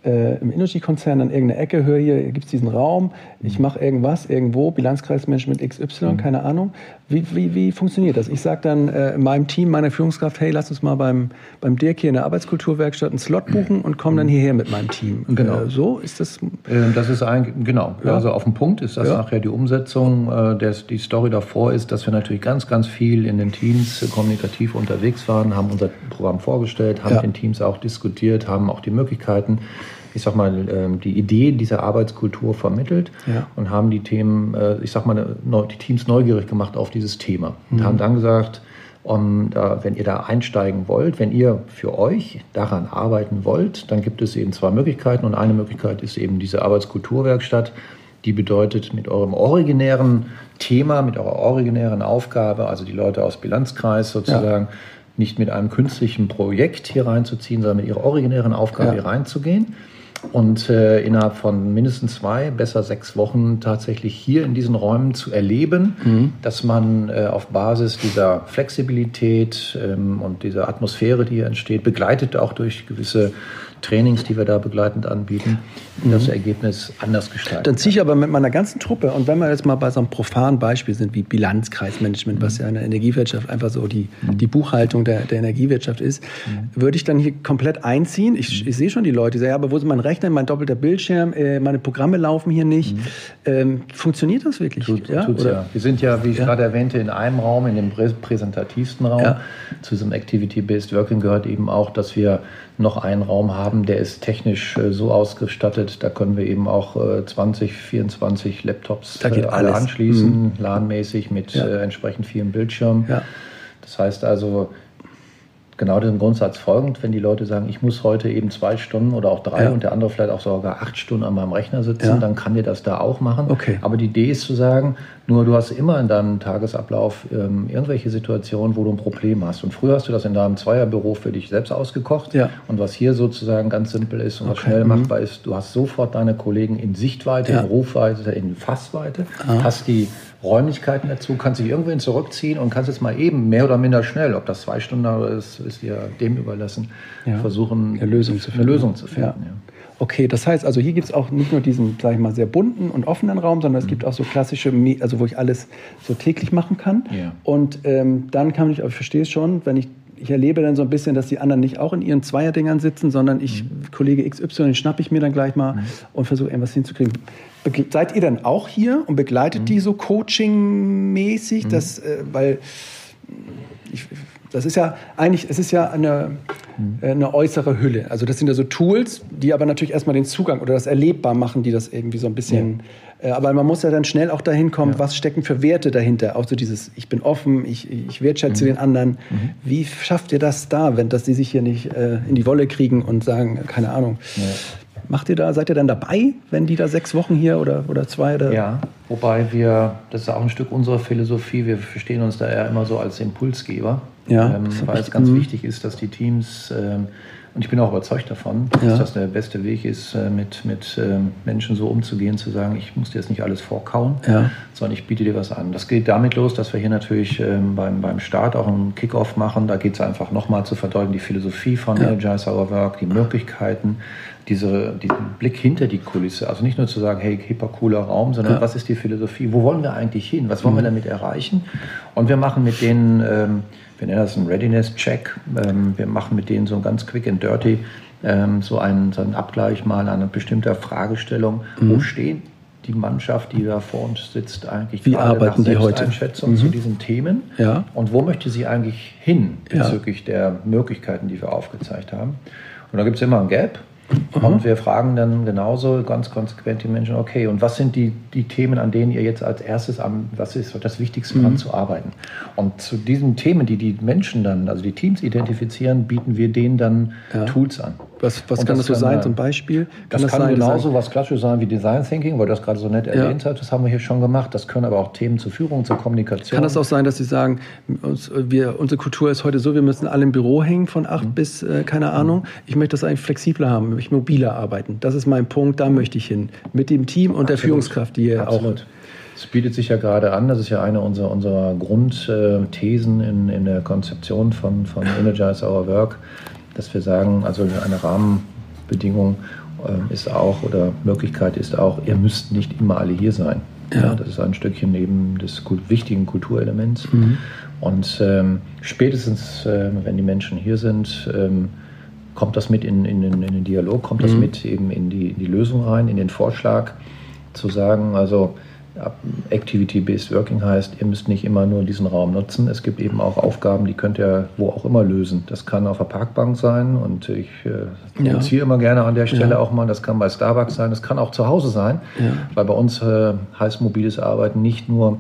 äh, im Energy-Konzern an irgendeiner Ecke, höre hier, gibt es diesen Raum, ich mache irgendwas irgendwo, Bilanzkreismanagement XY, mhm. keine Ahnung. Wie, wie, wie funktioniert das? Ich sage dann äh, in meinem Team, meiner Führungskraft, hey, lass uns mal beim, beim Dirk hier in der Arbeitskulturwerkstatt einen Slot buchen und komm dann mhm. hierher mit meinem Team. Genau. Äh, so ist das? Ähm, das ist eigentlich, genau. Ja. Also auf dem Punkt ist das ja. nachher die Umsetzung. Äh, der, die Story davor ist, dass wir natürlich ganz, ganz viel in den Teams kommunikativ unterwegs waren, haben unser Programm vorgestellt, haben ja. den Teams auch diskutiert, haben auch die Möglichkeiten ich sag mal, ähm, die Idee dieser Arbeitskultur vermittelt ja. und haben die Themen, äh, ich sag mal, die Teams neugierig gemacht auf dieses Thema. Und mhm. haben dann gesagt, Und äh, wenn ihr da einsteigen wollt, wenn ihr für euch daran arbeiten wollt, dann gibt es eben zwei Möglichkeiten. Und eine Möglichkeit ist eben diese Arbeitskulturwerkstatt. Die bedeutet, mit eurem originären Thema, mit eurer originären Aufgabe, also die Leute aus Bilanzkreis sozusagen, ja. nicht mit einem künstlichen Projekt hier reinzuziehen, sondern mit ihrer originären Aufgabe ja. hier reinzugehen und äh, innerhalb von mindestens zwei, besser sechs Wochen tatsächlich hier in diesen Räumen zu erleben, mhm. dass man äh, auf Basis dieser Flexibilität ähm, und dieser Atmosphäre, die hier entsteht, begleitet auch durch gewisse Trainings, die wir da begleitend anbieten, mhm. das Ergebnis anders gestalten. Dann ziehe ich aber mit meiner ganzen Truppe, und wenn wir jetzt mal bei so einem profanen Beispiel sind wie Bilanzkreismanagement, mhm. was ja in der Energiewirtschaft einfach so die, mhm. die Buchhaltung der, der Energiewirtschaft ist, mhm. würde ich dann hier komplett einziehen. Ich, mhm. ich sehe schon die Leute, die sagen, ja, aber wo ist mein Rechner, mein doppelter Bildschirm, äh, meine Programme laufen hier nicht. Mhm. Ähm, funktioniert das wirklich? Tut, ja? Tut's ja. Wir sind ja, wie ich ja. gerade erwähnte, in einem Raum, in dem präsentativsten Raum. Ja. Zu diesem Activity-Based Working gehört eben auch, dass wir noch einen Raum haben, der ist technisch äh, so ausgestattet, da können wir eben auch äh, 20, 24 Laptops äh, alle anschließen, mhm. LAN-mäßig mit ja. äh, entsprechend vielen Bildschirmen. Ja. Das heißt also, genau dem Grundsatz folgend, wenn die Leute sagen, ich muss heute eben zwei Stunden oder auch drei ja. und der andere vielleicht auch sogar acht Stunden an meinem Rechner sitzen, ja. dann kann dir das da auch machen. Okay. Aber die Idee ist zu sagen, nur du hast immer in deinem Tagesablauf ähm, irgendwelche Situationen, wo du ein Problem hast. Und früher hast du das in deinem Zweierbüro für dich selbst ausgekocht. Ja. Und was hier sozusagen ganz simpel ist und okay. was schnell mhm. machbar ist, du hast sofort deine Kollegen in Sichtweite, in Rufweite, in Fassweite, Aha. hast die Räumlichkeiten dazu, kannst dich irgendwohin zurückziehen und kannst jetzt mal eben mehr oder minder schnell, ob das zwei Stunden ist, ist dir dem überlassen, ja. versuchen, eine Lösung zu finden. Lösung zu finden ja. Ja. Okay, das heißt, also hier gibt es auch nicht nur diesen, sag ich mal, sehr bunten und offenen Raum, sondern es mhm. gibt auch so klassische, also wo ich alles so täglich machen kann. Und ähm, dann kann ich, ich verstehe es schon, wenn ich ich erlebe dann so ein bisschen, dass die anderen nicht auch in ihren Zweierdingern sitzen, sondern ich, mhm. Kollege XY, den schnappe ich mir dann gleich mal mhm. und versuche irgendwas hinzukriegen. Be seid ihr dann auch hier und begleitet mhm. die so coaching-mäßig? Mhm. Das, äh, weil ich, das ist ja eigentlich, es ist ja eine, mhm. äh, eine äußere Hülle. Also das sind ja so Tools, die aber natürlich erstmal den Zugang oder das erlebbar machen, die das irgendwie so ein bisschen. Ja. Äh, aber man muss ja dann schnell auch dahin kommen, ja. was stecken für Werte dahinter. Auch so dieses, ich bin offen, ich, ich wertschätze mhm. den anderen. Mhm. Wie schafft ihr das da, wenn dass die sich hier nicht äh, in die Wolle kriegen und sagen, keine Ahnung. Ja. Macht ihr da, seid ihr dann dabei, wenn die da sechs Wochen hier oder, oder zwei? Oder? Ja, wobei wir, das ist auch ein Stück unserer Philosophie, wir verstehen uns da eher immer so als Impulsgeber. Ja, ähm, weil es ganz mhm. wichtig ist, dass die Teams, ähm, und ich bin auch überzeugt davon, ja. dass das der beste Weg ist, äh, mit, mit ähm, Menschen so umzugehen, zu sagen, ich muss dir jetzt nicht alles vorkauen, ja. sondern ich biete dir was an. Das geht damit los, dass wir hier natürlich ähm, beim, beim Start auch einen Kickoff machen. Da geht es einfach nochmal zu verdeutlichen, die Philosophie von ja. Energize Our Work, die Möglichkeiten, diese, diesen Blick hinter die Kulisse. Also nicht nur zu sagen, hey, hipper cooler Raum, sondern ja. was ist die Philosophie? Wo wollen wir eigentlich hin? Was wollen mhm. wir damit erreichen? Und wir machen mit denen, ähm, wir nennen das einen Readiness-Check, ähm, wir machen mit denen so ganz quick and dirty ähm, so, einen, so einen Abgleich mal an einer bestimmten Fragestellung. Mhm. Wo stehen die Mannschaft, die da vor uns sitzt, eigentlich Wie arbeiten nach die heute? Einschätzung mhm. zu diesen Themen? Ja. Und wo möchte sie eigentlich hin bezüglich ja. der Möglichkeiten, die wir aufgezeigt haben? Und da gibt es immer ein Gap. Mhm. Und wir fragen dann genauso ganz konsequent die Menschen, okay, und was sind die, die Themen, an denen ihr jetzt als erstes am, was ist das Wichtigste, mhm. an zu arbeiten? Und zu diesen Themen, die die Menschen dann, also die Teams identifizieren, bieten wir denen dann ja. Tools an. Was, was kann das so sein, zum Beispiel? Kann das, das kann sein, genauso was klassisch sein wie Design Thinking, weil das gerade so nett ja. erwähnt hat. Das haben wir hier schon gemacht. Das können aber auch Themen zur Führung, zur Kommunikation. Kann das auch sein, dass Sie sagen, uns, wir, unsere Kultur ist heute so, wir müssen alle im Büro hängen von acht mhm. bis, äh, keine Ahnung. Ich möchte das eigentlich flexibler haben, ich möchte mobiler arbeiten. Das ist mein Punkt, da möchte ich hin. Mit dem Team und Absolut. der Führungskraft, die ihr Absolut. auch es bietet sich ja gerade an, das ist ja eine unserer, unserer Grundthesen in, in der Konzeption von, von Energize Our Work, dass wir sagen, also eine Rahmenbedingung äh, ist auch oder Möglichkeit ist auch, ihr müsst nicht immer alle hier sein. Ja. ja das ist ein Stückchen neben des wichtigen Kulturelements. Mhm. Und ähm, spätestens, äh, wenn die Menschen hier sind, ähm, kommt das mit in, in, in, den Dialog, kommt das mhm. mit eben in die, in die Lösung rein, in den Vorschlag, zu sagen, also Activity-Based Working heißt, ihr müsst nicht immer nur diesen Raum nutzen. Es gibt eben auch Aufgaben, die könnt ihr wo auch immer lösen. Das kann auf der Parkbank sein und ich äh, ja. ziehe immer gerne an der Stelle ja. auch mal. Das kann bei Starbucks sein, das kann auch zu Hause sein, ja. weil bei uns äh, heißt mobiles Arbeiten nicht nur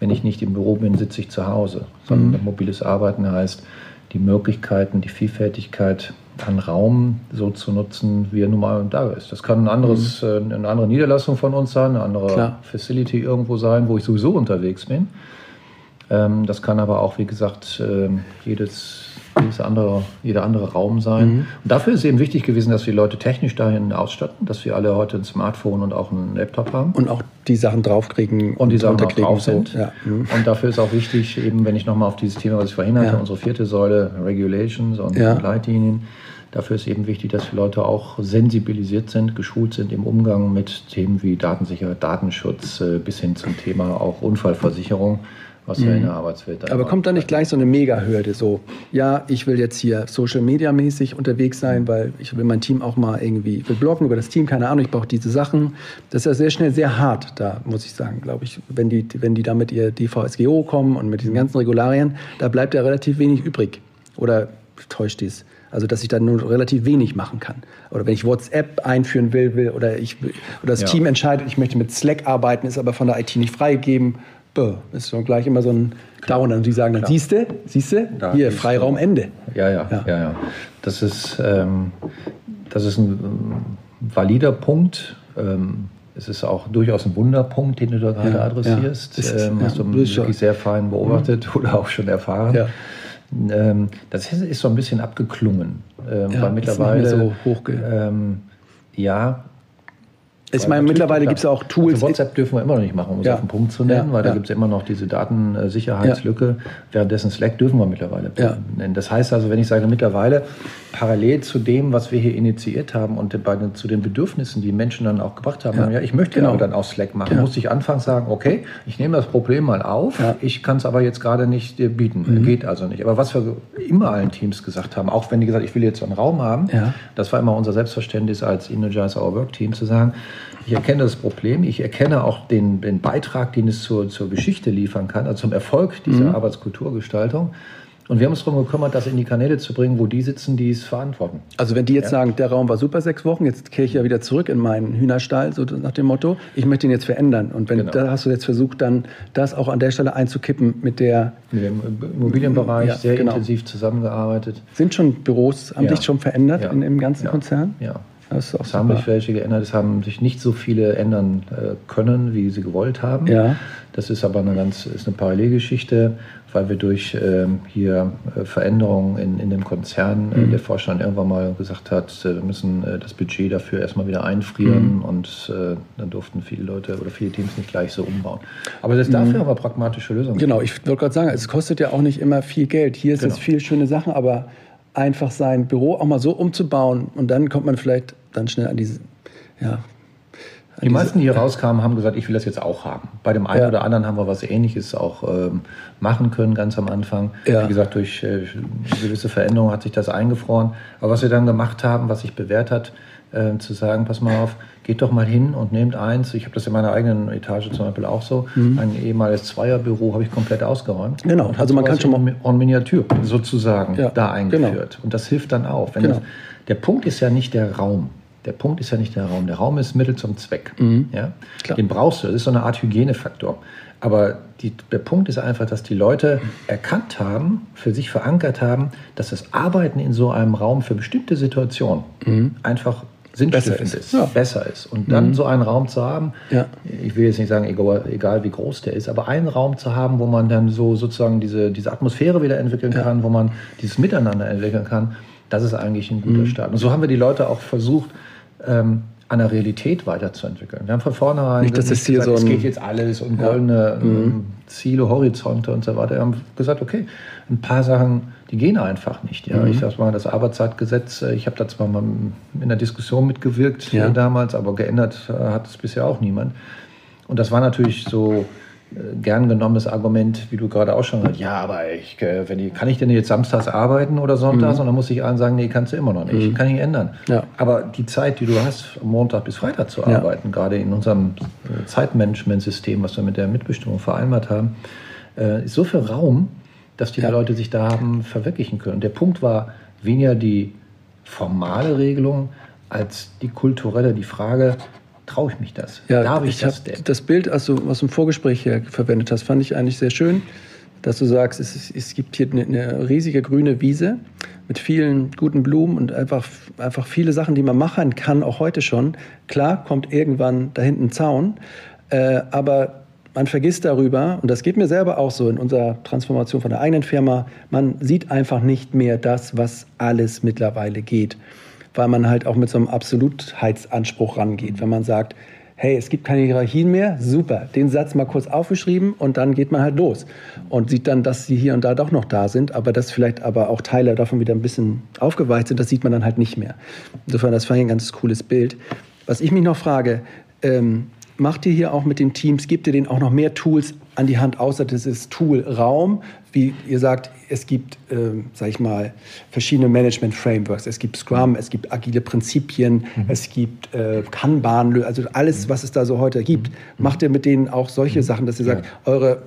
wenn ich nicht im Büro bin, sitze ich zu Hause. Sondern mhm. mobiles Arbeiten heißt, die Möglichkeiten, die Vielfältigkeit an Raum so zu nutzen, wie er nun mal da ist. Das kann ein anderes, mhm. Äh, eine andere Niederlassung von uns sein, eine andere Klar. Facility irgendwo sein, wo ich sowieso unterwegs bin. Ähm, das kann aber auch, wie gesagt, ähm, jedes jedes andere, jeder andere Raum sein. Mhm. Und dafür ist eben wichtig gewesen, dass wir Leute technisch dahin ausstatten, dass wir alle heute ein Smartphone und auch einen Laptop haben. Und auch die Sachen draufkriegen und, und die Sachen auch drauf sind. Ja. Mhm. Und dafür ist auch wichtig, eben wenn ich nochmal auf dieses Thema, was ich vorhin hatte, ja. unsere vierte Säule, Regulations und ja. Leitlinien, Dafür ist eben wichtig, dass die Leute auch sensibilisiert sind, geschult sind im Umgang mit Themen wie Datensicherheit, Datenschutz äh, bis hin zum Thema auch Unfallversicherung was ja in der mhm. Arbeitswelt Aber kommt da nicht gleich so eine Mega-Hürde, so, ja, ich will jetzt hier Social Media mäßig unterwegs sein, weil ich will mein Team auch mal irgendwie, will bloggen über das Team, keine Ahnung, ich brauche diese Sachen. Das ist ja sehr schnell sehr hart, da muss ich sagen, glaube ich, wenn die, wenn die da mit ihr DVSGO kommen und mit diesen ganzen Regularien, da bleibt ja relativ wenig übrig. Oder täuscht dies? Also dass ich dann nur relativ wenig machen kann. Oder wenn ich WhatsApp einführen will, will oder ich oder das ja. Team entscheidet, ich möchte mit Slack arbeiten, ist aber von der IT nicht freigegeben Bö, ist schon gleich immer so ein Downer. Und die sagen dann, siehst du, siehst du, hier, Freiraum, du. Ende. Ja, ja, ja, ja, ja. Das ist, ähm, das ist ein ähm, valider Punkt. Ähm, es ist auch durchaus ein Wunderpunkt, den du da gerade ja, adressierst. Ja. Ähm, hast du wirklich sehr fein beobachtet mhm. oder auch schon erfahren. Ja. Ähm, das ist so ein bisschen abgeklungen, ähm, weil mittlerweile so hochge ähm, ja, ich meine, mittlerweile gibt es auch Tools. Also WhatsApp dürfen wir immer noch nicht machen, um es auf den Punkt zu nennen, ja, weil da gibt es immer noch diese Datensicherheitslücke. Währenddessen Slack dürfen wir mittlerweile nennen. Das heißt also, wenn ich sage mittlerweile, parallel zu dem, was wir hier initiiert haben und bei zu den Bedürfnissen, die Menschen dann auch gebracht haben, ja, ich möchte genau dann auch Slack machen, musste ich anfangs sagen, okay, ich nehme das Problem mal auf, ich kann es aber jetzt gerade nicht dir bieten, mhm. geht also nicht. Aber was wir immer allen Teams gesagt haben, auch wenn die gesagt, ich will jetzt einen Raum haben, das war immer unser Selbstverständnis als Energize Our Work Team zu sagen, ich erkenne das Problem, ich erkenne auch den, den Beitrag, den es zur, zur Geschichte liefern kann, also zum Erfolg dieser mhm. Arbeitskulturgestaltung. Und wir haben uns darum gekümmert, das in die Kanäle zu bringen, wo die sitzen, die es verantworten. Also wenn die jetzt ja. sagen, der Raum war super sechs Wochen, jetzt kehre ich ja wieder zurück in meinen Hühnerstall, so nach dem Motto, ich möchte ihn jetzt verändern. Und wenn genau. da hast du jetzt versucht, dann das auch an der Stelle einzukippen mit der mit dem Immobilienbereich ja, sehr genau. intensiv zusammengearbeitet. Sind schon Büros, haben ja. sich schon verändert in, im ganzen Konzern? Ja. Das es haben sich welche geändert, es haben sich nicht so viele ändern äh, können, wie sie gewollt haben. Ja. Das ist aber eine ganz ist eine Parallelgeschichte, weil wir durch ähm, hier äh, Veränderungen in, in dem Konzern, äh, mhm. der Vorstand irgendwann mal gesagt hat, äh, wir müssen das Budget dafür erstmal wieder einfrieren mhm. und dann durften viele Leute oder viele Teams nicht gleich so umbauen. Aber das dafür mhm. haben wir pragmatische Lösungen. Genau, ich wollte gerade sagen, es kostet ja auch nicht immer viel Geld. Hier ist genau. es viel schöne Sachen, aber einfach sein Büro auch mal so umzubauen und dann kommt man vielleicht dann schnell an diese, ja. Die meisten, die hier rauskamen, haben gesagt, ich will das jetzt auch haben. Bei dem einen ja. oder anderen haben wir was Ähnliches auch ähm, machen können, ganz am Anfang. Ja. Wie gesagt, durch äh, gewisse Veränderungen hat sich das eingefroren. Aber was wir dann gemacht haben, was sich bewährt hat, äh, zu sagen, pass mal auf, geht doch mal hin und nehmt eins. Ich habe das in meiner eigenen Etage zum Beispiel auch so. Mhm. Ein ehemaliges Zweierbüro habe ich komplett ausgeräumt. Genau, also man kann schon mal en Miniatur sozusagen ja, da eingeführt. Genau. Und das hilft dann auch. Genau. Das, der Punkt ist ja nicht der Raum. Der Punkt ist ja nicht der Raum. Der Raum ist Mittel zum Zweck. Mhm. Ja? Den brauchst du. Das ist so eine Art Hygienefaktor. Aber die, der Punkt ist einfach, dass die Leute erkannt haben, für sich verankert haben, dass das Arbeiten in so einem Raum für bestimmte Situationen mhm. einfach besser ist. Ja. Besser ist. Und dann mhm. so einen Raum zu haben, ja. ich will jetzt nicht sagen, egal, egal, wie groß der ist, aber einen Raum zu haben, wo man dann so sozusagen diese, diese Atmosphäre wieder entwickeln ja. kann, wo man dieses Miteinander entwickeln kann, das ist eigentlich ein guter mhm. Start. Und so haben wir die Leute auch versucht, ähm, an der Realität weiterzuentwickeln. Wir haben von vornherein nicht, dass nicht hier gesagt, so es geht jetzt alles und goldene mhm. ähm, Ziele, Horizonte und so weiter. Wir haben gesagt, okay, ein paar Sachen, die gehen einfach nicht. Ja, mhm. ich sag mal, das Arbeitszeitgesetz, äh, ich habe da zwar mal in der Diskussion mitgewirkt ja. damals, aber geändert äh, hat es bisher auch niemand. Und das war natürlich so gern genommenes Argument, wie du gerade auch schon gesagt hast, ja, aber ich, äh, wenn ich, kann ich denn jetzt samstags arbeiten oder sonntags? Mhm. Und dann muss ich allen sagen, nee, kannst du immer noch nicht. Mhm. Kann ich ändern. Ja. Aber die Zeit, die du hast, Montag bis Freitag zu arbeiten, ja. gerade in unserem äh, Zeitmanagementsystem, was wir mit der Mitbestimmung vereinbart haben, ist so viel Raum, dass die ja. Leute sich da haben verwirklichen können. Der Punkt war weniger die formale Regelung als die kulturelle, die Frage, traue ich mich das? Ja, Darf ich, ich das denn? Das Bild, also, was du im Vorgespräch hier verwendet hast, fand ich eigentlich sehr schön, dass du sagst, es, es gibt hier eine, eine, riesige grüne Wiese mit vielen guten Blumen und einfach, einfach viele Sachen, die man machen kann, auch heute schon. Klar kommt irgendwann da hinten ein Zaun, äh, aber man vergisst darüber, und das geht mir selber auch so in unserer Transformation von der eigenen Firma, man sieht einfach nicht mehr das, was alles mittlerweile geht weil man halt auch mit so einem Absolutheitsanspruch rangeht. Wenn man sagt, hey, es gibt keine Hierarchien mehr, super, den Satz mal kurz aufgeschrieben und dann geht man halt los und sieht dann, dass sie hier und da doch noch da sind, aber dass vielleicht aber auch Teile davon wieder ein bisschen aufgeweicht sind, das sieht man dann halt nicht mehr. Insofern, das war ein ganz cooles Bild. Was ich mich noch frage, ähm, macht ihr hier auch mit den Teams, gebt ihr denen auch noch mehr Tools an die Hand, außer dieses Tool Raum? Wie ihr sagt, es gibt, äh, sag ich mal, verschiedene Management-Frameworks. Es gibt Scrum, es gibt agile Prinzipien, mhm. es gibt äh, Kanban, also alles, was es da so heute gibt. Mhm. Macht ihr mit denen auch solche mhm. Sachen, dass ihr sagt, ja. eure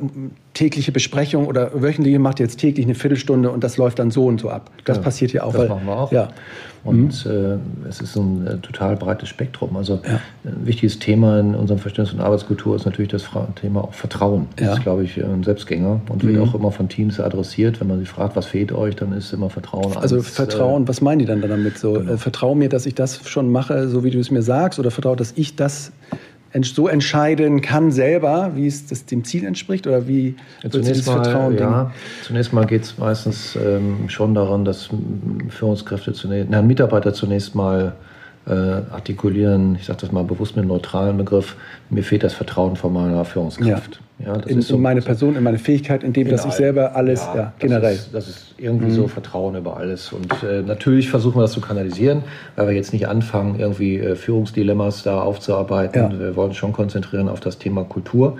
tägliche Besprechung oder wöchentliche macht ihr jetzt täglich eine Viertelstunde und das läuft dann so und so ab. Das ja, passiert hier auch. Das weil, machen wir auch. Ja. Und mhm. äh, es ist so ein äh, total breites Spektrum. Also ja. ein wichtiges Thema in unserem Verständnis von Arbeitskultur ist natürlich das Thema auch Vertrauen. Das ja. ist, glaube ich, ein Selbstgänger und wird mhm. auch immer von Teams adressiert. Wenn man sie fragt, was fehlt euch, dann ist immer Vertrauen. Also ans, Vertrauen, äh, was meinen die dann damit? So, genau. äh, vertrau mir, dass ich das schon mache, so wie du es mir sagst, oder vertraue, dass ich das so entscheiden kann selber, wie es das dem Ziel entspricht oder wie ja, zunächst mal, Vertrauen ja, Zunächst mal geht es meistens ähm, schon daran, dass Führungskräfte zunächst, na, Mitarbeiter zunächst mal äh, artikulieren, ich sage das mal bewusst mit einem neutralen Begriff, mir fehlt das Vertrauen von meiner Führungskraft. Ja. ja in, so, in, meine Person, in meine Fähigkeit, in dem, dass ich selber alles, ja, ja generell. Das ist, das ist irgendwie mhm. so Vertrauen über alles. Und äh, natürlich versuchen wir das zu kanalisieren, weil wir jetzt nicht anfangen, irgendwie äh, Führungsdilemmas da aufzuarbeiten. Wir wollen schon konzentrieren auf das Thema Kultur.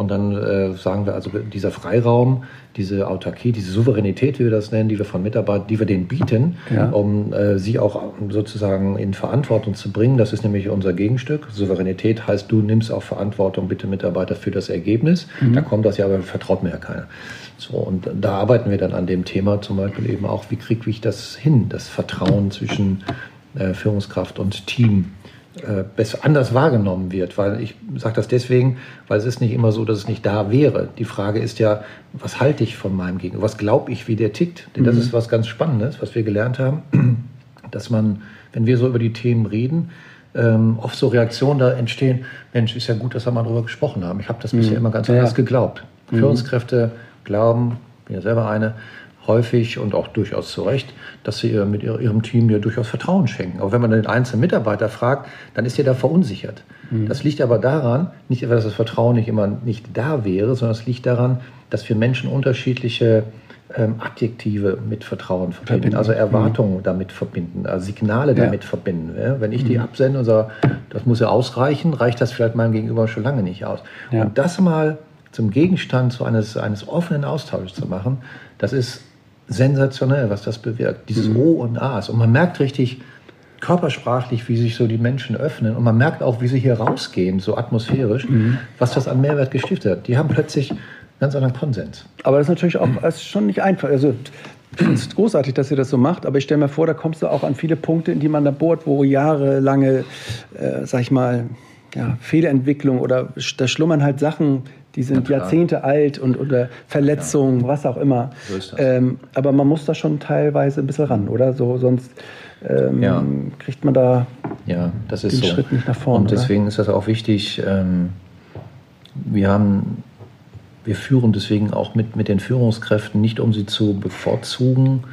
Und dann äh, sagen wir also, dieser Freiraum, diese Autarkie, diese Souveränität, wie wir das nennen, die wir von Mitarbeitern, die wir denen bieten, ja. um äh, sie auch sozusagen in Verantwortung zu bringen. Das ist nämlich unser Gegenstück. Souveränität heißt, du nimmst auch Verantwortung, bitte Mitarbeiter, für das Ergebnis. Mhm. Da kommt das ja, aber vertraut mir ja keiner. So, und da arbeiten wir dann an dem Thema zum Beispiel eben auch, wie kriege ich das hin, das Vertrauen zwischen äh, Führungskraft und Team besser, anders wahrgenommen wird. Weil ich sage das deswegen, weil es ist nicht immer so, dass es nicht da wäre. Die Frage ist ja, was halte ich von meinem Gegenüber? Was glaube ich, wie der tickt? Denn das mhm. ist was ganz Spannendes, was wir gelernt haben, [clears throat] dass man, wenn wir so über die Themen reden, ähm, oft so Reaktionen da entstehen, Mensch, ist ja gut, dass wir mal darüber gesprochen haben. Ich habe das mhm. bisher immer ganz ja. anders geglaubt. Mhm. Führungskräfte glauben, bin ja selber eine, häufig und auch durchaus zu Recht, dass sie mit ihrem Team ja durchaus Vertrauen schenken. Aber wenn man den einzelnen Mitarbeiter fragt, dann ist er da verunsichert. Mhm. Das liegt aber daran, nicht, dass das Vertrauen nicht immer nicht da wäre, sondern es liegt daran, dass wir Menschen unterschiedliche ähm, Adjektive mit Vertrauen verbinden, verbinden. also Erwartungen mhm. damit verbinden, also Signale ja. damit verbinden. Ja? Wenn ich die mhm. absende und sage, das muss ja ausreichen, reicht das vielleicht meinem Gegenüber schon lange nicht aus. Ja. Und das mal zum Gegenstand so eines, eines offenen Austauschs zu machen, das ist sensationell, was das bewirkt. Dieses mhm. O und A's. Und man merkt richtig körpersprachlich, wie sich so die Menschen öffnen. Und man merkt auch, wie sie hier rausgehen, so atmosphärisch, mhm. was das an Mehrwert gestiftet hat. Die haben plötzlich ganz anderen Konsens. Aber das ist natürlich auch ist schon nicht einfach. Also, ich finde es großartig, dass ihr das so macht, aber ich stelle mir vor, da kommst du auch an viele Punkte, in die man da bohrt, wo jahrelange, äh, sag ich mal, ja, Fehlentwicklung oder da schlummern halt Sachen, die sind ja, Jahrzehnte alt und oder Verletzungen, ja. was auch immer. So ist das. Ähm, aber man muss da schon teilweise ein bisschen ran, oder? So, sonst ähm, ja. kriegt man da ja, das ist den so. Schritt nicht nach vorne. Und deswegen oder? ist das auch wichtig. Ähm, wir haben, wir führen deswegen auch mit, mit den Führungskräften nicht, um sie zu bevorzugen,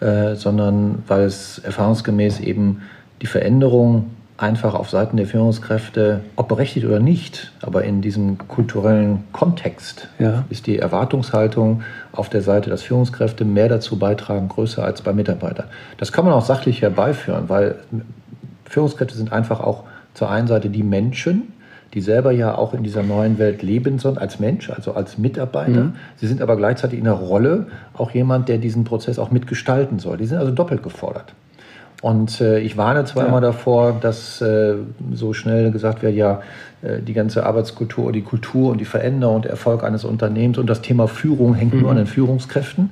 äh, sondern weil es erfahrungsgemäß eben die Veränderung einfach auf Seiten der Führungskräfte, ob berechtigt oder nicht, aber in diesem kulturellen Kontext ja. ist die Erwartungshaltung auf der Seite, dass Führungskräfte mehr dazu beitragen, größer als bei Mitarbeitern. Das kann man auch sachlich herbeiführen, weil Führungskräfte sind einfach auch zur einen Seite die Menschen, die selber ja auch in dieser neuen Welt leben sollen, als Mensch, also als Mitarbeiter. Mhm. Sie sind aber gleichzeitig in der Rolle auch jemand, der diesen Prozess auch mitgestalten soll. Die sind also doppelt gefordert. Und äh, ich warne zwar ja. immer davor, dass äh, so schnell gesagt wird, ja, äh, die ganze Arbeitskultur, die Kultur und die Veränderung und der Erfolg eines Unternehmens und das Thema Führung hängt mhm. nur an den Führungskräften.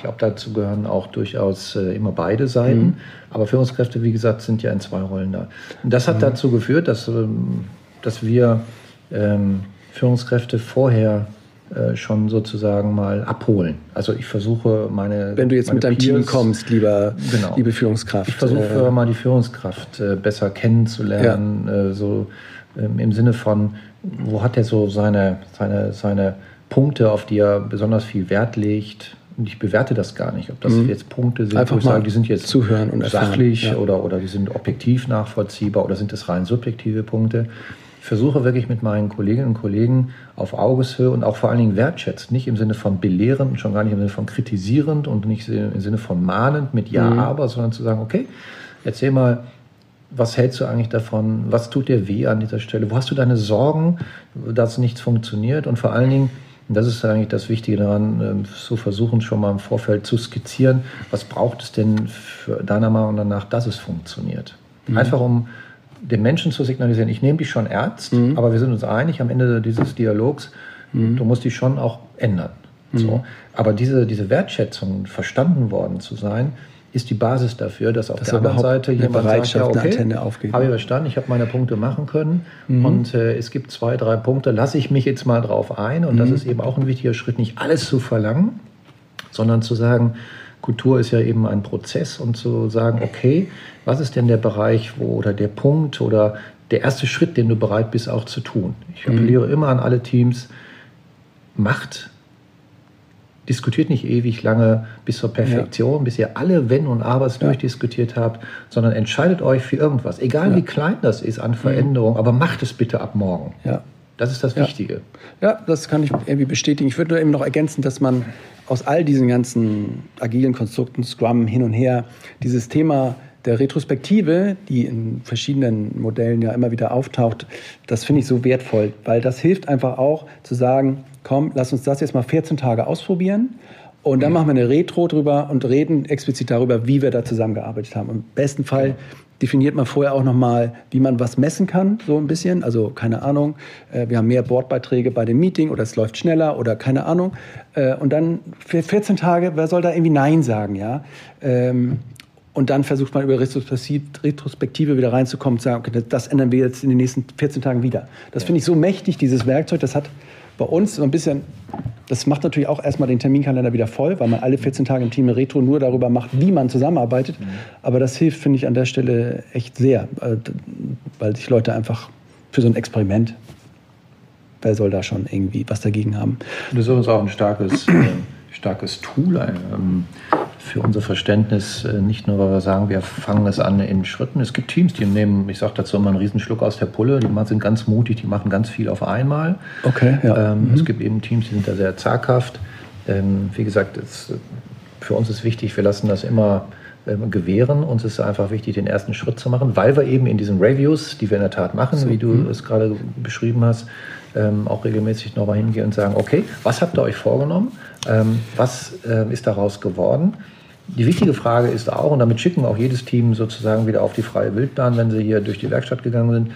glaube, dazu gehören auch durchaus äh, immer beide Seiten. Mhm. Aber Führungskräfte, wie gesagt, sind ja in zwei Rollen da. Und das hat mhm. dazu geführt, dass, ähm, dass wir ähm, Führungskräfte vorher schon sozusagen mal abholen. Also ich versuche meine. Wenn du jetzt mit deinem Peers, Team kommst, lieber, genau. liebe Führungskraft. Ich versuche äh, mal die Führungskraft äh, besser kennenzulernen, ja. Äh, so ähm, im Sinne von, wo hat er so seine, seine, seine Punkte, auf die er besonders viel Wert legt. Und ich bewerte das gar nicht, ob das mhm. jetzt Punkte sind, Einfach wo ich sage, die sind jetzt zuhören und sachlich ja. oder, oder die sind objektiv nachvollziehbar oder sind es rein subjektive Punkte. Ich versuche wirklich mit meinen Kolleginnen und Kollegen auf Augeshöhe und auch vor allen Dingen wertschätzend, nicht im Sinne von belehrend und schon gar nicht im Sinne von kritisierend und nicht im Sinne von mahnend mit Ja, mhm. aber, sondern zu sagen, okay, erzähl mal, was hältst du eigentlich davon? Was tut dir weh an dieser Stelle? Wo hast du deine Sorgen, dass nichts funktioniert? Und vor allen Dingen, und das ist eigentlich das Wichtige daran, ähm, zu versuchen, schon mal im Vorfeld zu skizzieren, was braucht es denn für deiner Meinung nach, dass es funktioniert? Mhm. Einfach um dem Menschen zu signalisieren, ich nehme dich schon ernst, mhm. aber wir sind uns einig am Ende dieses Dialogs, mhm. du musst dich schon auch ändern. Mhm. So. Aber diese, diese Wertschätzung, verstanden worden zu sein, ist die Basis dafür, dass auf das der anderen Seite jemand sagt, ja, okay, habe ich verstanden, ich habe meine Punkte machen können mhm. und äh, es gibt zwei, drei Punkte, lasse ich mich jetzt mal drauf ein und das mhm. ist eben auch ein wichtiger Schritt, nicht alles zu verlangen, sondern zu sagen, Kultur ist ja eben ein Prozess und zu sagen, okay, was ist denn der Bereich wo, oder der Punkt oder der erste Schritt, den du bereit bist auch zu tun. Ich mhm. appelliere mhm. immer an alle Teams, macht, diskutiert nicht ewig lange bis zur Perfektion, ja. bis ihr alle Wenn und Abers ja. durchdiskutiert habt, sondern entscheidet euch für irgendwas, egal ja. wie klein das ist an Veränderung, mhm. aber macht es bitte ab morgen. Ja. Das ist das Wichtige. Ja, das kann ich irgendwie bestätigen. Ich würde nur eben noch ergänzen, dass man aus all diesen ganzen agilen Konstrukten, Scrum hin und her, dieses Thema der Retrospektive, die in verschiedenen Modellen ja immer wieder auftaucht, das finde ich so wertvoll, weil das hilft einfach auch zu sagen, komm, lass uns das jetzt mal 14 Tage ausprobieren und dann machen wir eine Retro drüber und reden explizit darüber, wie wir da zusammengearbeitet haben. Im besten Fall definiert man vorher auch nochmal, wie man was messen kann, so ein bisschen. Also keine Ahnung, äh, wir haben mehr Bordbeiträge bei dem Meeting oder es läuft schneller oder keine Ahnung. Äh, und dann für 14 Tage, wer soll da irgendwie Nein sagen, ja? Ähm, und dann versucht man über Retrospektive wieder reinzukommen und zu sagen, okay, das ändern wir jetzt in den nächsten 14 Tagen wieder. Das finde ich so mächtig, dieses Werkzeug. Das hat bei uns so ein bisschen, das macht natürlich auch erstmal den Terminkalender wieder voll, weil man alle 14 Tage im Team Retro nur darüber macht, wie man zusammenarbeitet. Mhm. Aber das hilft, finde ich, an der Stelle echt sehr, weil sich Leute einfach für so ein Experiment, wer soll da schon irgendwie was dagegen haben? Das ist übrigens auch ein starkes, äh, starkes Tool. Ähm, für unser Verständnis äh, nicht nur, weil wir sagen, wir fangen es an in Schritten. Es gibt Teams, die nehmen, ich sage dazu immer einen Riesenschluck aus der Pulle, die sind ganz mutig, die machen ganz viel auf einmal. Okay, ja. Ähm, mhm. Es gibt eben Teams, die sind da sehr zaghaft. Ähm, wie gesagt, es, für uns ist wichtig, wir lassen das immer ähm, gewähren. Uns ist einfach wichtig, den ersten Schritt zu machen, weil wir eben in diesen Reviews, die wir in der Tat machen, so, wie du mhm. es gerade beschrieben hast, ähm, auch regelmäßig nochmal hingehen und sagen, okay, was habt ihr euch vorgenommen? Ähm, was äh, ist daraus geworden? Die wichtige Frage ist auch, und damit schicken wir auch jedes Team sozusagen wieder auf die freie Wildbahn, wenn sie hier durch die Werkstatt gegangen sind,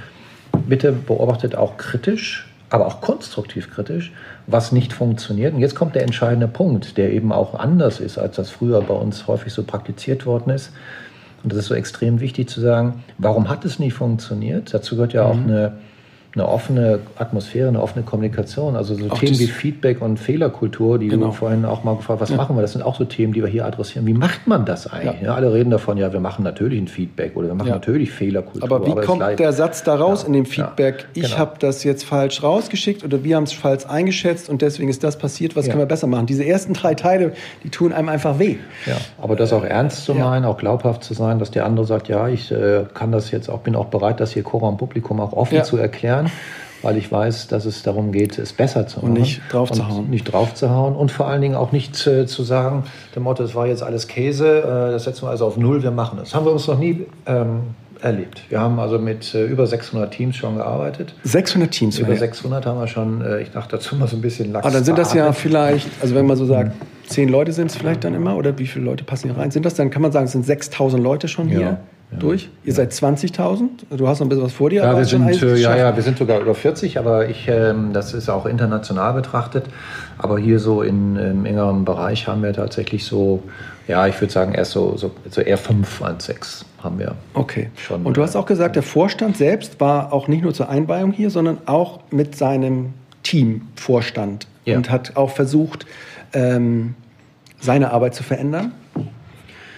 bitte beobachtet auch kritisch, aber auch konstruktiv kritisch, was nicht funktioniert. Und jetzt kommt der entscheidende Punkt, der eben auch anders ist, als das früher bei uns häufig so praktiziert worden ist. Und das ist so extrem wichtig zu sagen, warum hat es nicht funktioniert? Dazu gehört ja auch mhm. eine eine offene Atmosphäre, eine offene Kommunikation. Also so auch Themen wie Feedback und Fehlerkultur, die genau. du vorhin auch mal gefragt hast, was ja. machen wir? Das sind auch so Themen, die wir hier adressieren. Wie macht man das eigentlich? Ja. Ja, alle reden davon, ja, wir machen natürlich ein Feedback oder wir machen natürlich Fehlerkultur. Aber wie aber kommt der Satz da raus in dem Feedback? Ich genau. habe das jetzt falsch rausgeschickt oder wir haben es falsch eingeschätzt und deswegen ist das passiert. Was können wir besser machen? Diese ersten drei Teile, die tun einem einfach weh. Aber das auch ernst zu meinen, auch glaubhaft zu sein, dass der andere sagt, ja, ich äh, kann das jetzt auch, bin auch bereit, das hier Chor am Publikum auch offen zu erklären weil ich weiß, dass es darum geht, es besser zu machen. Und nicht drauf zu hauen. Nicht drauf zu hauen und vor allen Dingen auch nicht äh, zu sagen, dem Motto, es war jetzt alles Käse, äh, das setzen wir also auf Null, wir machen es. Das haben wir uns noch nie ähm, erlebt. Wir haben also mit äh, über 600 Teams schon gearbeitet. 600 Teams? Über 600 haben wir schon, äh, ich dachte dazu mal so ein bisschen Lachs. Aber dann sind das ja vielleicht, also wenn man so sagt, zehn Leute sind es vielleicht dann immer oder wie viele Leute passen hier rein? Sind das dann, kann man sagen, es sind 6000 Leute schon hier? Ja. Ja. durch. Ihr ja. seid 20.000. Du hast noch ein bisschen was vor dir. Ja, wir sind, ja, ja, wir sind sogar über 40, aber ich, ähm, das ist auch international betrachtet. Aber hier so in, im engeren Bereich haben wir tatsächlich so, ja, ich würde sagen, erst so, so, so eher fünf als sechs haben wir. Okay. Schon, Und du hast auch gesagt, der Vorstand selbst war auch nicht nur zur Einweihung hier, sondern auch mit seinem Team Vorstand ja. und hat auch versucht, ähm, seine Arbeit zu verändern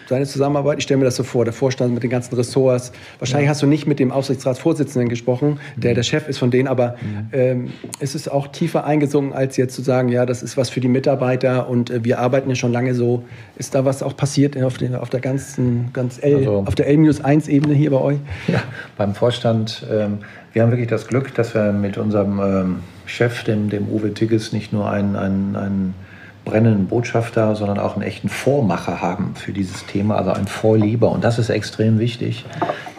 seine Zusammenarbeit? Ich stelle mir das so vor, der Vorstand mit den ganzen Ressorts. Wahrscheinlich ja. hast du nicht mit dem Aufsichtsratsvorsitzenden gesprochen, der mhm. der Chef ist von denen, aber mhm. ähm, ist es auch tiefer eingesungen, als jetzt zu sagen, ja, das ist was für die Mitarbeiter und äh, wir arbeiten ja schon lange so. Ist da was auch passiert auf, den, auf der ganzen, ganz L, also, auf der L-1-Ebene hier bei euch? Ja, beim Vorstand. Ähm, wir haben wirklich das Glück, dass wir mit unserem ähm, Chef, dem, dem Uwe Tigges, nicht nur einen, einen, einen brennenden Botschafter, sondern auch einen echten Vormacher haben für dieses Thema, also ein Vorlieber. Und das ist extrem wichtig,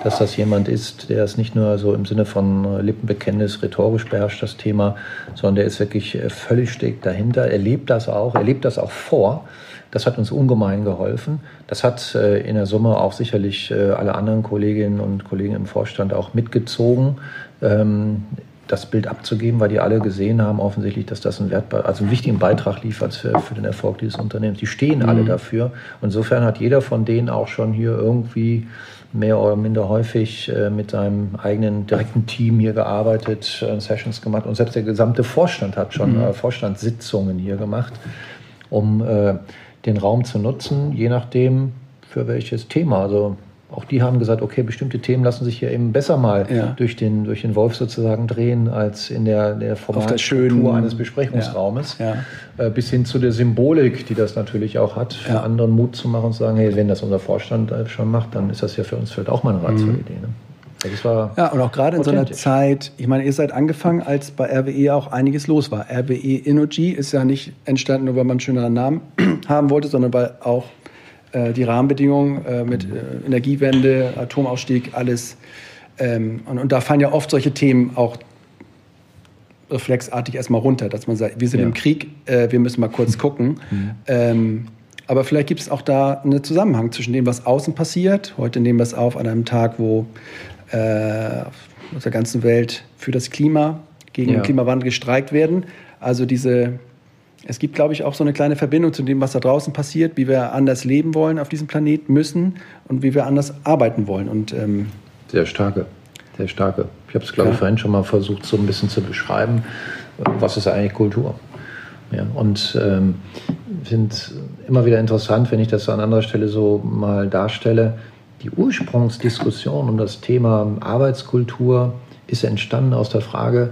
dass das jemand ist, der es nicht nur so im Sinne von Lippenbekenntnis rhetorisch beherrscht, das Thema, sondern der ist wirklich äh, völlig steckt dahinter. Er lebt das auch, er lebt das auch vor. Das hat uns ungemein geholfen. Das hat äh, in der Summe auch sicherlich äh, alle anderen Kolleginnen und Kollegen im Vorstand auch mitgezogen. Ähm, das Bild abzugeben, weil die alle gesehen haben offensichtlich, dass das einen, Wert, also einen wichtigen Beitrag liefert für, für den Erfolg dieses Unternehmens. Die stehen mhm. alle dafür. Insofern hat jeder von denen auch schon hier irgendwie mehr oder minder häufig äh, mit seinem eigenen direkten Team hier gearbeitet, äh, Sessions gemacht und selbst der gesamte Vorstand hat schon mhm. äh, Vorstandssitzungen hier gemacht, um äh, den Raum zu nutzen, je nachdem für welches Thema. Also auch die haben gesagt, okay, bestimmte Themen lassen sich hier eben besser mal ja. durch, den, durch den Wolf sozusagen drehen, als in der, der formalen Struktur eines Besprechungsraumes. Ja. Ja. Äh, bis hin zu der Symbolik, die das natürlich auch hat, für anderen Mut zu machen und zu sagen, hey, wenn das unser Vorstand äh, schon macht, dann ist das ja für uns vielleicht auch mal eine reizvolle mhm. Idee. Ne? ja, und auch gerade in so einer Zeit, ich meine, ihr seid angefangen, als bei RWE auch einiges los war. RWE Energy ist ja nicht entstanden, nur weil man einen schöneren Namen [clears throat] haben wollte, sondern weil auch äh, die Rahmenbedingungen äh, mit äh, Energiewende, Atomausstieg, alles. Ähm, und, und, da fallen ja oft solche Themen auch reflexartig erstmal runter, dass man sagt, wir sind ja. im Krieg, äh, wir müssen mal kurz gucken. Mhm. Ähm, aber vielleicht gibt es auch da einen Zusammenhang zwischen dem, was außen passiert. Heute nehmen wir es auf an einem Tag, wo äh, auf der ganzen Welt für das Klima, gegen ja. den Klimawandel gestreikt werden. Also diese es gibt, glaube ich, auch so eine kleine Verbindung zu dem, was da draußen passiert, wie wir anders leben wollen auf diesem Planeten müssen und wie wir anders arbeiten wollen. Und, ähm, sehr starke, sehr starke. Ich habe es, glaube ja. ich, vorhin schon mal versucht, so ein bisschen zu beschreiben, was ist eigentlich Kultur? Ja, und ähm, finde immer wieder interessant, wenn ich das an anderer Stelle so mal darstelle. Die Ursprungsdiskussion um das Thema Arbeitskultur ist entstanden aus der Frage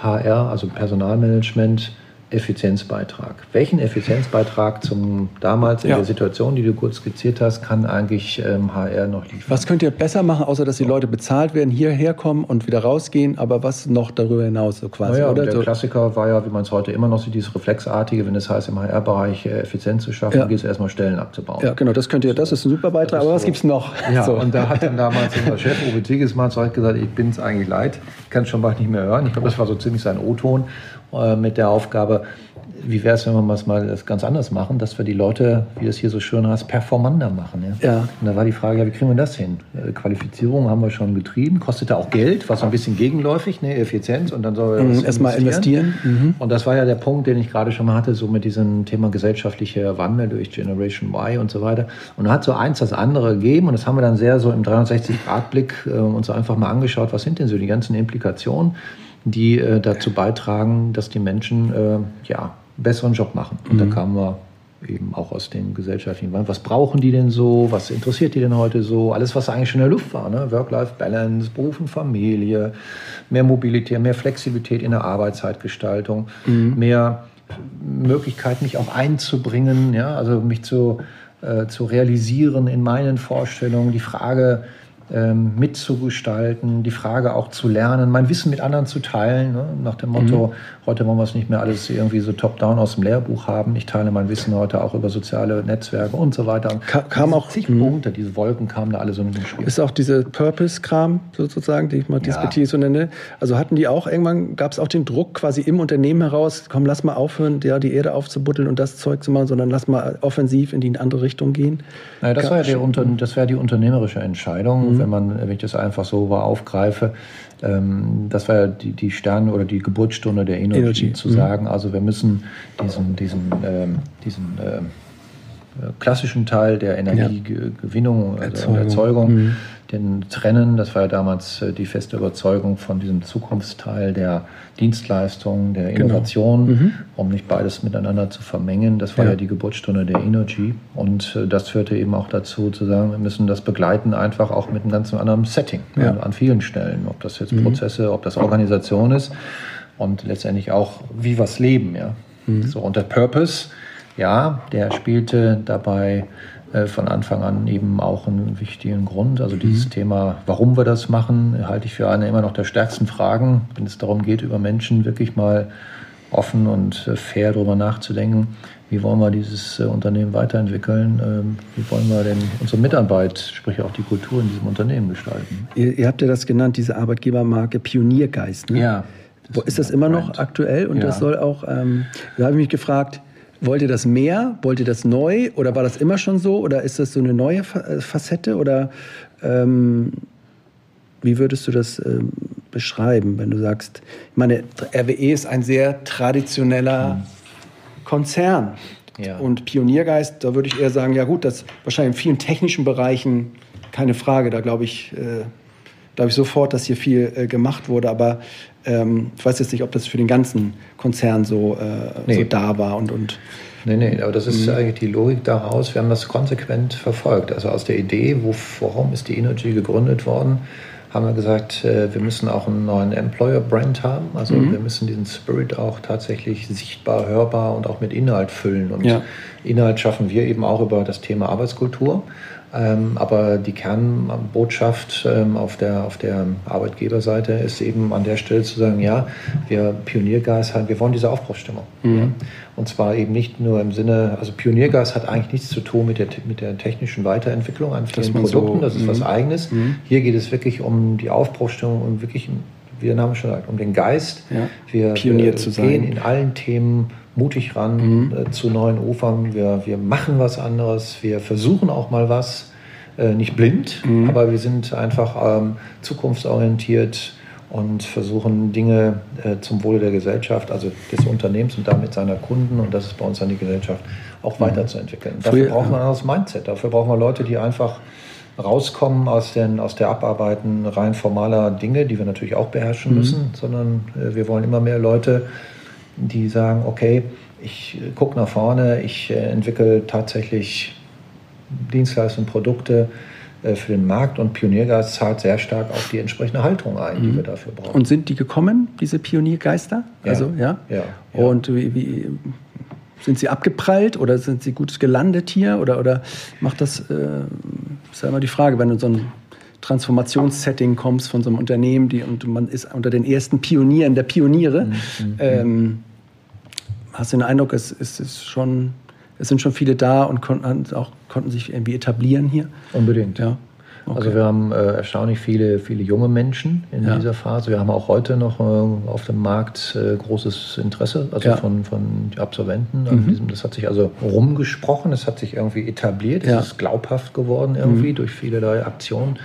HR, also Personalmanagement, Effizienzbeitrag. Welchen Effizienzbeitrag zum damals in ja. der Situation, die du kurz skizziert hast, kann eigentlich ähm, HR noch liefern? Was könnt ihr besser machen, außer dass die Leute bezahlt werden, hierher kommen und wieder rausgehen, aber was noch darüber hinaus so quasi? Naja, oder? Der so. Klassiker war ja, wie man es heute immer noch sieht, dieses Reflexartige, wenn es heißt, im HR-Bereich äh, Effizient zu schaffen, ja. geht es erstmal Stellen abzubauen. Ja, genau, das könnt ihr, das ist ein super Beitrag, aber was so. gibt es noch? Ja, so. und da hat dann damals unser [laughs] Chef Uwe Tigges mal gesagt, ich bin es eigentlich leid, ich kann es schon bald nicht mehr hören. Ich glaube, das war so ziemlich sein O-Ton. Äh, mit der Aufgabe, wie wäre es, wenn wir es mal ganz anders machen, dass wir die Leute, wie es hier so schön heißt, performander machen. Ja? ja. Und da war die Frage, ja, wie kriegen wir das hin? Äh, Qualifizierung haben wir schon betrieben, kostete auch Geld, was ein bisschen gegenläufig, ne, Effizienz und dann soll mhm, erstmal investieren. Mhm. Und das war ja der Punkt, den ich gerade schon mal hatte, so mit diesem Thema gesellschaftlicher Wandel durch Generation Y und so weiter. Und da hat so eins das andere gegeben und das haben wir dann sehr so im 360-Grad-Blick äh, uns einfach mal angeschaut, was sind denn so die ganzen Implikationen die äh, dazu beitragen, dass die Menschen äh, ja, einen besseren Job machen. Und mhm. da kamen wir eben auch aus dem gesellschaftlichen Wandel. Was brauchen die denn so? Was interessiert die denn heute so? Alles, was eigentlich schon in der Luft war. Ne? Work-Life-Balance, Beruf und Familie, mehr Mobilität, mehr Flexibilität in der Arbeitszeitgestaltung, mhm. mehr Möglichkeit, mich auch einzubringen, ja? also mich zu, äh, zu realisieren in meinen Vorstellungen. Die Frage, ähm, mitzugestalten, die Frage auch zu lernen, mein Wissen mit anderen zu teilen, ne? nach dem Motto, mhm. heute wollen wir es nicht mehr alles irgendwie so top-down aus dem Lehrbuch haben. Ich teile mein Wissen heute auch über soziale Netzwerke und so weiter. Ka kam auch zig mhm. Punkte, diese Wolken kamen da alle so mit dem Spiel. Ist auch diese Purpose-Kram sozusagen, die ich mal ja. so nenne. Also hatten die auch irgendwann, gab es auch den Druck quasi im Unternehmen heraus, komm, lass mal aufhören, ja, die Erde aufzubuddeln und das Zeug zu machen, sondern lass mal offensiv in die andere Richtung gehen. Naja, das, war ja der Unter das wäre die unternehmerische Entscheidung. Mhm mhm. wenn man, wenn ich das einfach so aufgreife, ähm, das war ja die, die Stern- oder die Geburtsstunde der Energy, Energy. zu mhm. sagen, also wir müssen diesen, diesen, ähm, diesen ähm, klassischen Teil der Energiegewinnung, also Erzeugung, Erzeugung mhm. Den trennen. Das war ja damals äh, die feste Überzeugung von diesem Zukunftsteil der Dienstleistung, der genau. Innovation, genau. mhm. um nicht beides miteinander zu vermengen. Das war ja, ja die Geburtsstunde der Energy. Und äh, das führte eben auch dazu, zu sagen, wir müssen das begleiten, einfach auch mit einem ganz anderen Setting ja. an vielen Stellen. Ob das jetzt mhm. Prozesse, ob das Organisation ist und letztendlich auch, wie es leben. Ja. Mhm. So, und der Purpose ja, der spielte dabei von Anfang an eben auch einen wichtigen Grund. Also dieses mhm. Thema, warum wir das machen, halte ich für eine immer noch der stärksten Fragen, wenn es darum geht, über Menschen wirklich mal offen und äh, fair darüber nachzudenken, wie wollen wir dieses äh, Unternehmen weiterentwickeln, ähm, wie wollen wir denn unsere Mitarbeit, sprich auch die Kultur in diesem Unternehmen gestalten. Ihr, ihr habt ja das genannt, diese Arbeitgebermarke Pioniergeist. Ne? Ja. Das ist das immer noch aktuell? Und ja. das soll auch, ähm, da habe ich mich gefragt, Wollt ihr das mehr? Wollt ihr das neu? Oder war das immer schon so? Oder ist das so eine neue äh, Facette? Oder ähm, wie würdest du das ähm, beschreiben, wenn du sagst, ich meine, RWE ist ein sehr traditioneller. Konzern. Ja. Und Pioniergeist, da würde ich eher sagen, ja gut, das wahrscheinlich in vielen technischen Bereichen keine Frage. Da glaube ich, äh, glaube ich sofort, dass hier viel äh, gemacht wurde. Aber ähm, ich weiß jetzt nicht, ob das für den ganzen Konzern so, äh, nee. so da war und, und Nee, nee, aber das ist mhm. eigentlich die Logik daraus. Wir haben das konsequent verfolgt. Also aus der Idee, wo, warum ist die Energy gegründet worden, haben wir gesagt, äh, wir müssen auch einen neuen Employer-Brand haben. Also mhm. wir müssen diesen Spirit auch tatsächlich sichtbar, hörbar und auch mit Inhalt füllen. Und ja. Inhalt schaffen wir eben auch über das Thema Arbeitskultur. Ähm, aber die Kernbotschaft ähm, auf, der, auf der Arbeitgeberseite ist eben an der Stelle zu sagen, ja, wir Pioniergeist haben, wir wollen diese Aufbruchsstimmung. Mhm. Und zwar eben nicht nur im Sinne, also Pioniergeist hat eigentlich nichts zu tun mit der, mit der technischen Weiterentwicklung an vielen Produkten, so, das ist was Eigenes. Mhm. Hier geht es wirklich um die Aufbruchsstimmung und wirklich, wie der Name schon sagt, um den Geist. Ja. Wir, Pionier wir zu sein. gehen in allen Themen mutig ran mhm. äh, zu neuen Ufern. Wir, wir machen was anderes. Wir versuchen auch mal was. Äh, nicht blind, mhm. aber wir sind einfach ähm, zukunftsorientiert und versuchen Dinge äh, zum Wohle der Gesellschaft, also des Unternehmens und damit seiner Kunden und das ist bei uns an die Gesellschaft auch mhm. weiterzuentwickeln. Dafür braucht man ein anderes Mindset. Dafür brauchen wir Leute, die einfach rauskommen aus, den, aus der Abarbeiten rein formaler Dinge, die wir natürlich auch beherrschen mhm. müssen, sondern äh, wir wollen immer mehr Leute, die sagen, okay, ich äh, gucke nach vorne, ich äh, entwickle tatsächlich Dienstleistungen, Produkte äh, für den Markt und Pioniergeist zahlt sehr stark auf die entsprechende Haltung ein, die mhm. wir dafür brauchen. Und sind die gekommen, diese Pioniergeister? Ja. Also, ja? ja, ja. Und wie, wie, sind sie abgeprallt oder sind sie gut gelandet hier? Oder, oder macht das, äh, ist ja immer die Frage, wenn du so ein Transformationssetting kommst von so einem Unternehmen die, und man ist unter den ersten Pionieren der Pioniere, mhm. mhm. ähm, hast du den Eindruck, es, es ist schon es sind schon viele da und konnten, auch, konnten sich irgendwie etablieren hier. Unbedingt. Ja. Okay. Also wir haben äh, erstaunlich viele, viele junge Menschen in ja. dieser Phase. Wir haben auch heute noch äh, auf dem Markt äh, großes Interesse, also ja. von, von Absolventen. Mhm. Diesem, das hat sich also rumgesprochen, es hat sich irgendwie etabliert, es ja. ist glaubhaft geworden irgendwie mhm. durch viele Aktionen.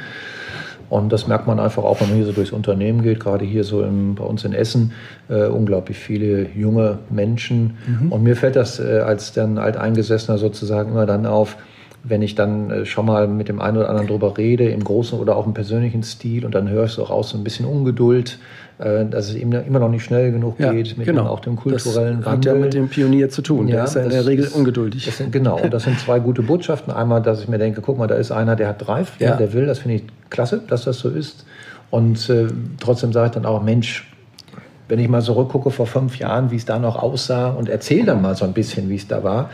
Und das merkt man einfach auch, wenn man hier so durchs Unternehmen geht, gerade hier so im, bei uns in Essen, äh, unglaublich viele junge Menschen. Mhm. Und mir fällt das äh, als dann Alteingesessener sozusagen immer dann auf, wenn ich dann äh, schon mal mit dem einen oder anderen drüber rede, im großen oder auch im persönlichen Stil, und dann höre ich so raus, so ein bisschen Ungeduld, dass es eben immer noch nicht schnell genug ja, geht mit genau. dem, auch dem kulturellen das Wandel. Hat ja mit dem Pionier zu tun. Ja, Der ist ja in der Regel ist, ungeduldig. Sind, genau, und das sind zwei gute Botschaften. Einmal, dass ich mir denke, guck mal, da ist einer, der hat Drive, ja. der will, das finde ich klasse, dass das so ist. Und äh, trotzdem sage ich dann auch, Mensch, wenn ich mal zurückgucke vor fünf Jahren, wie es da noch aussah und erzähle dann mal so ein bisschen, wie es da war,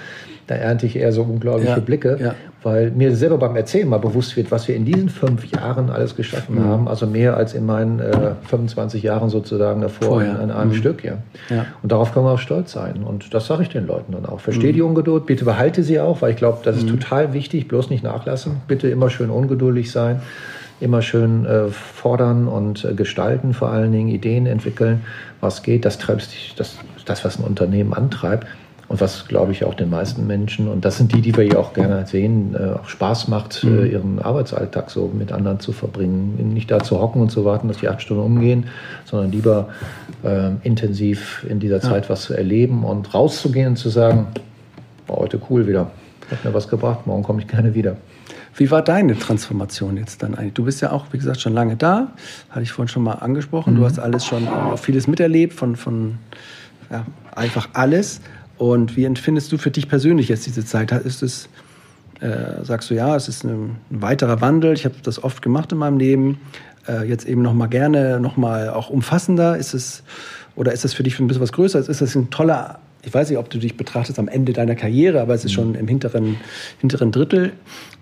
da ernte ich eher so unglaubliche ja, Blicke, ja. Weil mir selber beim Erzählen mal bewusst wird, was wir in diesen fünf Jahren alles geschaffen mhm. haben. Also mehr als in meinen äh, 25 Jahren sozusagen davor Vorher. in, einem mhm. Stück. Ja. ja. Und darauf können wir auch stolz sein. Und das sage ich den Leuten dann auch. Verstehe mhm. die Ungeduld, bitte behalte sie auch, weil ich glaube, das ist mhm. total wichtig. Bloß nicht nachlassen. Bitte immer schön ungeduldig sein immer schön äh, fordern und äh, gestalten, vor allen Dingen Ideen entwickeln, was geht. Das treibt das, das, was ein Unternehmen antreibt. Und was, glaube ich, auch den meisten Menschen, und das sind die, die wir ja auch gerne sehen, äh, auch Spaß macht, mhm. äh, ihren Arbeitsalltag so mit anderen zu verbringen. Nicht da zu hocken und zu warten, dass die acht Stunden umgehen, sondern lieber äh, intensiv in dieser Zeit ja. was zu erleben und rauszugehen und zu sagen, war heute cool wieder, hat mir was gebracht, morgen komme ich gerne wieder. Wie war deine Transformation jetzt dann eigentlich? Du bist ja auch, wie gesagt, schon lange da, hatte ich vorhin schon mal angesprochen. Mhm. Du hast alles schon, auch vieles miterlebt, von, von ja, einfach alles. Und wie empfindest du für dich persönlich jetzt diese Zeit? Ist es, äh, sagst du, ja, es ist ein, ein weiterer Wandel. Ich habe das oft gemacht in meinem Leben. Äh, jetzt eben noch mal gerne, noch mal auch umfassender. Ist es, oder ist das für dich ein bisschen was Größeres? Ist das ein toller, ich weiß nicht, ob du dich betrachtest am Ende deiner Karriere, aber es ist schon im hinteren, hinteren Drittel.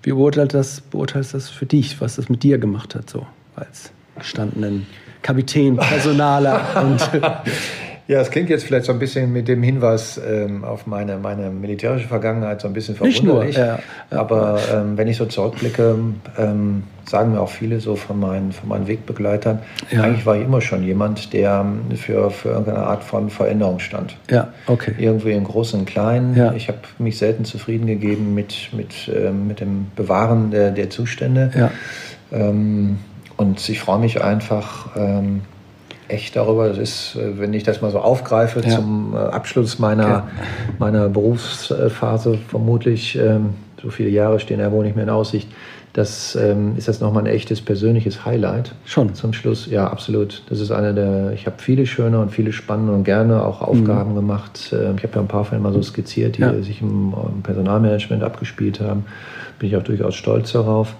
Wie beurteilst das, beurteilst das für dich, was das mit dir gemacht hat, so als gestandenen Kapitän, Personaler [laughs] und [laughs] Ja, es klingt jetzt vielleicht so ein bisschen mit dem Hinweis ähm, auf meine, meine militärische Vergangenheit so ein bisschen verwunderlich. Nicht nur, ja. Aber ähm, wenn ich so zurückblicke, ähm, sagen mir auch viele so von meinen, von meinen Wegbegleitern, ja. eigentlich war ich immer schon jemand, der ähm, für, für irgendeine Art von Veränderung stand. Ja, okay. Irgendwie im Großen und Kleinen. Ja. Ich habe mich selten zufrieden gegeben mit, mit, ähm, mit dem Bewahren der, der Zustände. Ja. Ähm, und ich freue mich einfach, echt darüber. Das ist, äh, wenn ich das mal so aufgreife ja. zum äh, Abschluss meiner, ja. meiner Berufsphase, vermutlich, ähm, so viele Jahre stehen ja wohl nicht mehr in Aussicht, das ähm, ist das nochmal ein echtes persönliches Highlight. Schon. Zum Schluss, ja, absolut. Das ist eine der, ich habe viele schöne und viele spannende und gerne auch Aufgaben mhm. gemacht. Ähm, ich habe ja ein paar Fälle mal so skizziert, die ja. sich im, im, Personalmanagement abgespielt haben. Bin ich auch durchaus stolz darauf.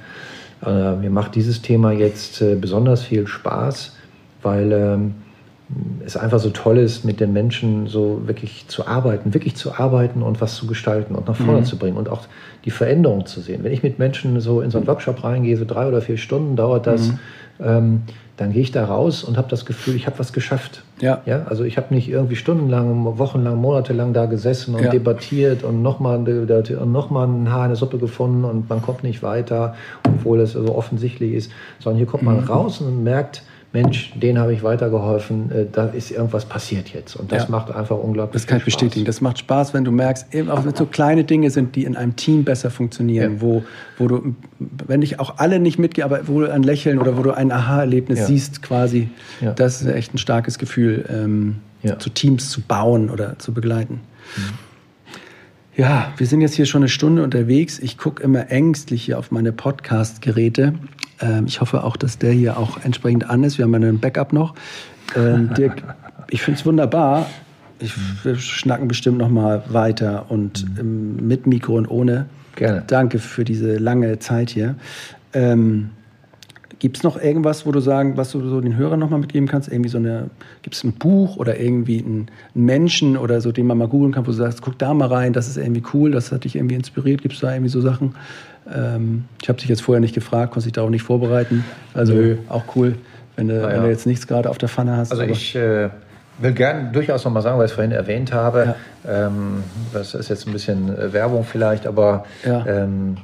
Äh, mir macht dieses Thema jetzt äh, besonders viel Spaß weil ähm, es einfach so toll ist, mit den Menschen so wirklich zu arbeiten, wirklich zu arbeiten und was zu gestalten und nach vorne mhm. zu bringen und auch die Veränderung zu sehen. Wenn ich mit Menschen so in so einen Workshop reingehe, so drei oder vier Stunden dauert das, mhm. ähm, dann gehe ich da raus und habe das Gefühl, ich habe was geschafft. Ja. ja. Also ich habe nicht irgendwie stundenlang, wochenlang, monatelang da gesessen und ja. debattiert und nochmal noch mal ein Haar in der Suppe gefunden und man kommt nicht weiter, obwohl es so offensichtlich ist, sondern hier kommt man mhm. raus und merkt, Mensch, den habe ich weitergeholfen, äh, da ist irgendwas passiert jetzt. Und das ja. macht einfach unglaublich Das kann ich bestätigen. Das macht Spaß, wenn du merkst, eben auch wenn es so kleine Dinge sind, die in einem Team besser funktionieren, ja. wo, wo du, wenn dich auch alle nicht mitgehen, aber wo du ein Lächeln oder wo du ein Aha-Erlebnis ja. siehst quasi, das ist echt ein starkes Gefühl, ähm, zu Teams zu bauen oder zu begleiten. Mhm. Ja, wir sind jetzt hier schon eine Stunde unterwegs. Ich gucke immer ängstlich hier auf meine Podcast-Geräte. Ähm, ich hoffe auch, dass der hier auch entsprechend an ist. Wir haben einen Backup noch. Ähm, [laughs] Dirk, ich finde es wunderbar. Ich, wir schnacken bestimmt noch mal weiter und ähm, mit Mikro und ohne. Gerne. Danke für diese lange Zeit hier. Ähm, Gibt es noch irgendwas, wo du sagen, was du so den Hörern nochmal mitgeben kannst? Irgendwie so eine, gibt es ein Buch oder irgendwie einen, Menschen oder so, den man mal googeln kann, wo du sagst, guck da mal rein, das ist irgendwie cool, das hat dich irgendwie inspiriert. Gibt es da irgendwie so Sachen? Ähm, ich habe dich jetzt vorher nicht gefragt, konnte dich da auch nicht vorbereiten. Also Nö. auch cool, wenn du, ja. wenn du jetzt nichts gerade auf der Pfanne hast. Also ich äh, will gerne durchaus noch mal sagen, weil ich es vorhin erwähnt habe. Ja. Ähm, das ist jetzt ein bisschen äh, Werbung vielleicht, aber ja. ähm,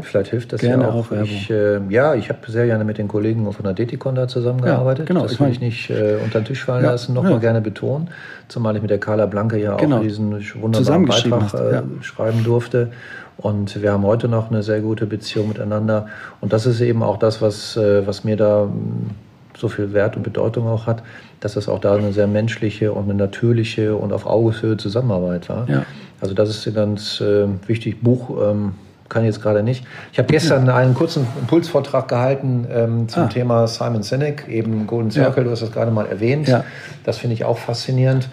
Vielleicht hilft das gerne ja auch. auch ich, äh, ja, ich habe sehr gerne mit den Kollegen von der Detikon da zusammengearbeitet. Ja, genau. Das will ich nicht äh, unter den Tisch fallen ja, lassen, nochmal ja. gerne betonen. Zumal ich mit der Carla Blanke ja genau. auch diesen wunderbaren Beitrag äh, schreiben durfte. Und wir haben heute noch eine sehr gute Beziehung miteinander. Und das ist eben auch das, was, äh, was mir da hm, so viel Wert und Bedeutung auch hat, dass das auch da eine sehr menschliche und eine natürliche und auf Augenhöhe Zusammenarbeit war. Ja. Also das ist ein ganz äh, wichtig. Buch ähm, kann ich jetzt gerade nicht. Ich habe gestern einen kurzen Impulsvortrag gehalten ähm, zum ah. Thema Simon Sinek, eben Golden Circle, ja. du hast das gerade mal erwähnt. Ja. Das finde ich auch faszinierend,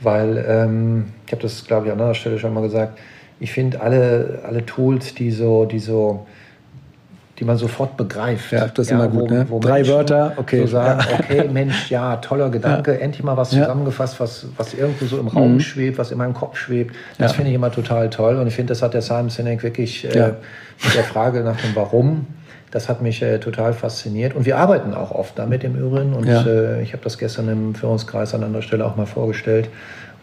weil ähm, ich habe das, glaube ich, an anderer Stelle schon mal gesagt, ich finde alle, alle Tools, die so, die so die man sofort begreift. Ja, das ist ja, immer gut. Wo, ne? wo Drei Menschen Wörter, okay. So sagen, ja. okay, Mensch, ja, toller Gedanke, ja. endlich mal was zusammengefasst, was, was irgendwo so im Raum mhm. schwebt, was in meinem Kopf schwebt. Das finde ich immer total toll. Und ich finde, das hat der Simon Sinek wirklich äh, mit der Frage nach dem Warum. Das hat mich äh, total fasziniert. Und wir arbeiten auch oft damit im Übrigen. Und äh, ich habe das gestern im Führungskreis an anderer Stelle auch mal vorgestellt,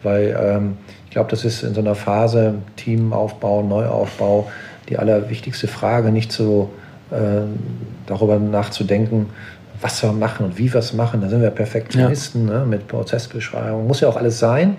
weil ähm, ich glaube, das ist in so einer Phase Teamaufbau, Neuaufbau die allerwichtigste Frage, nicht so äh, darüber nachzudenken, was wir machen und wie wir es machen. Da sind wir Perfektionisten ja. ne, mit Prozessbeschreibung. Muss ja auch alles sein.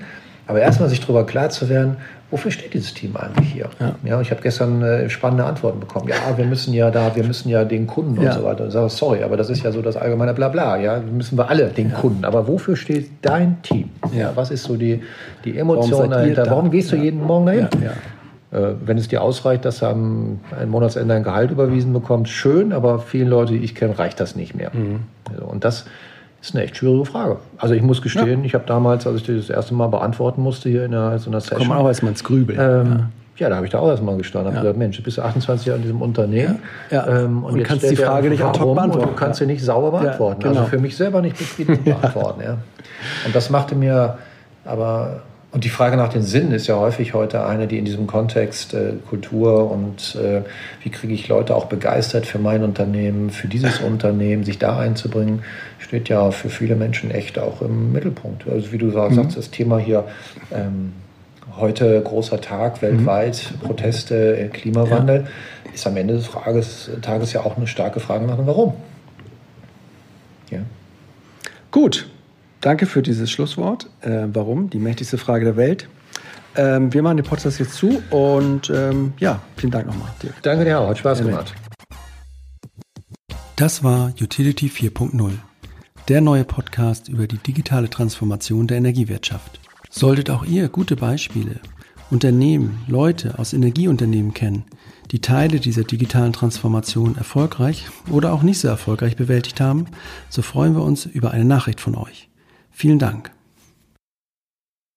Aber erstmal sich darüber klar zu werden, wofür steht dieses Team eigentlich hier? Ja, ja ich habe gestern äh, spannende Antworten bekommen. Ja, wir müssen ja da, wir müssen ja den Kunden ja. und so weiter. Und sage, sorry, aber das ist ja so das allgemeine Blabla. Ja, müssen wir alle den ja. Kunden. Aber wofür steht dein Team? Ja, was ist so die, die Emotion Warum dahinter? Da? Warum gehst du jeden Morgen dahin? Äh, wenn es dir ausreicht, dass du am Monatsende ein Gehalt überwiesen bekommst, schön, aber vielen Leute, die ich kenne, reicht das nicht mehr. Mhm. Und das ist eine echt schwierige Frage. Also ich muss gestehen, ja. ich habe damals, als ich das erste Mal beantworten musste hier in einer, so einer Session. Komm auch erstmal ins Grübeln. Ähm, ja. ja. da habe ich da auch erstmal gestanden. Ja. gesagt, Mensch, du bist 28 Jahre in diesem Unternehmen. Ja. Ähm, und, und jetzt kannst die Frage nicht ad hoc beantworten. Und du kannst sie nicht sauber beantworten. Genau. Also für mich selber nicht befriedigend [laughs] beantworten. Und das machte mir aber und die Frage nach den Sinn ist ja häufig heute eine, die in diesem Kontext äh, Kultur und äh, wie kriege ich Leute auch begeistert für mein Unternehmen, für dieses [laughs] Unternehmen, sich da einzubringen, steht ja für viele Menschen echt auch im Mittelpunkt. Also wie du sagst, mhm. das Thema hier ähm, heute großer Tag weltweit, mhm. Proteste, äh, Klimawandel, ja. ist am Ende des Frages, Tages ja auch eine starke Frage nach dem Warum. Ja. Gut, Danke für dieses Schlusswort. Äh, warum? Die mächtigste Frage der Welt. Ähm, wir machen den Podcast jetzt zu und ähm, ja, vielen Dank nochmal. Danke dir auch, hat Spaß gemacht. Das war Utility 4.0, der neue Podcast über die digitale Transformation der Energiewirtschaft. Solltet auch ihr gute Beispiele, Unternehmen, Leute aus Energieunternehmen kennen, die Teile dieser digitalen Transformation erfolgreich oder auch nicht so erfolgreich bewältigt haben, so freuen wir uns über eine Nachricht von euch. Vielen Dank.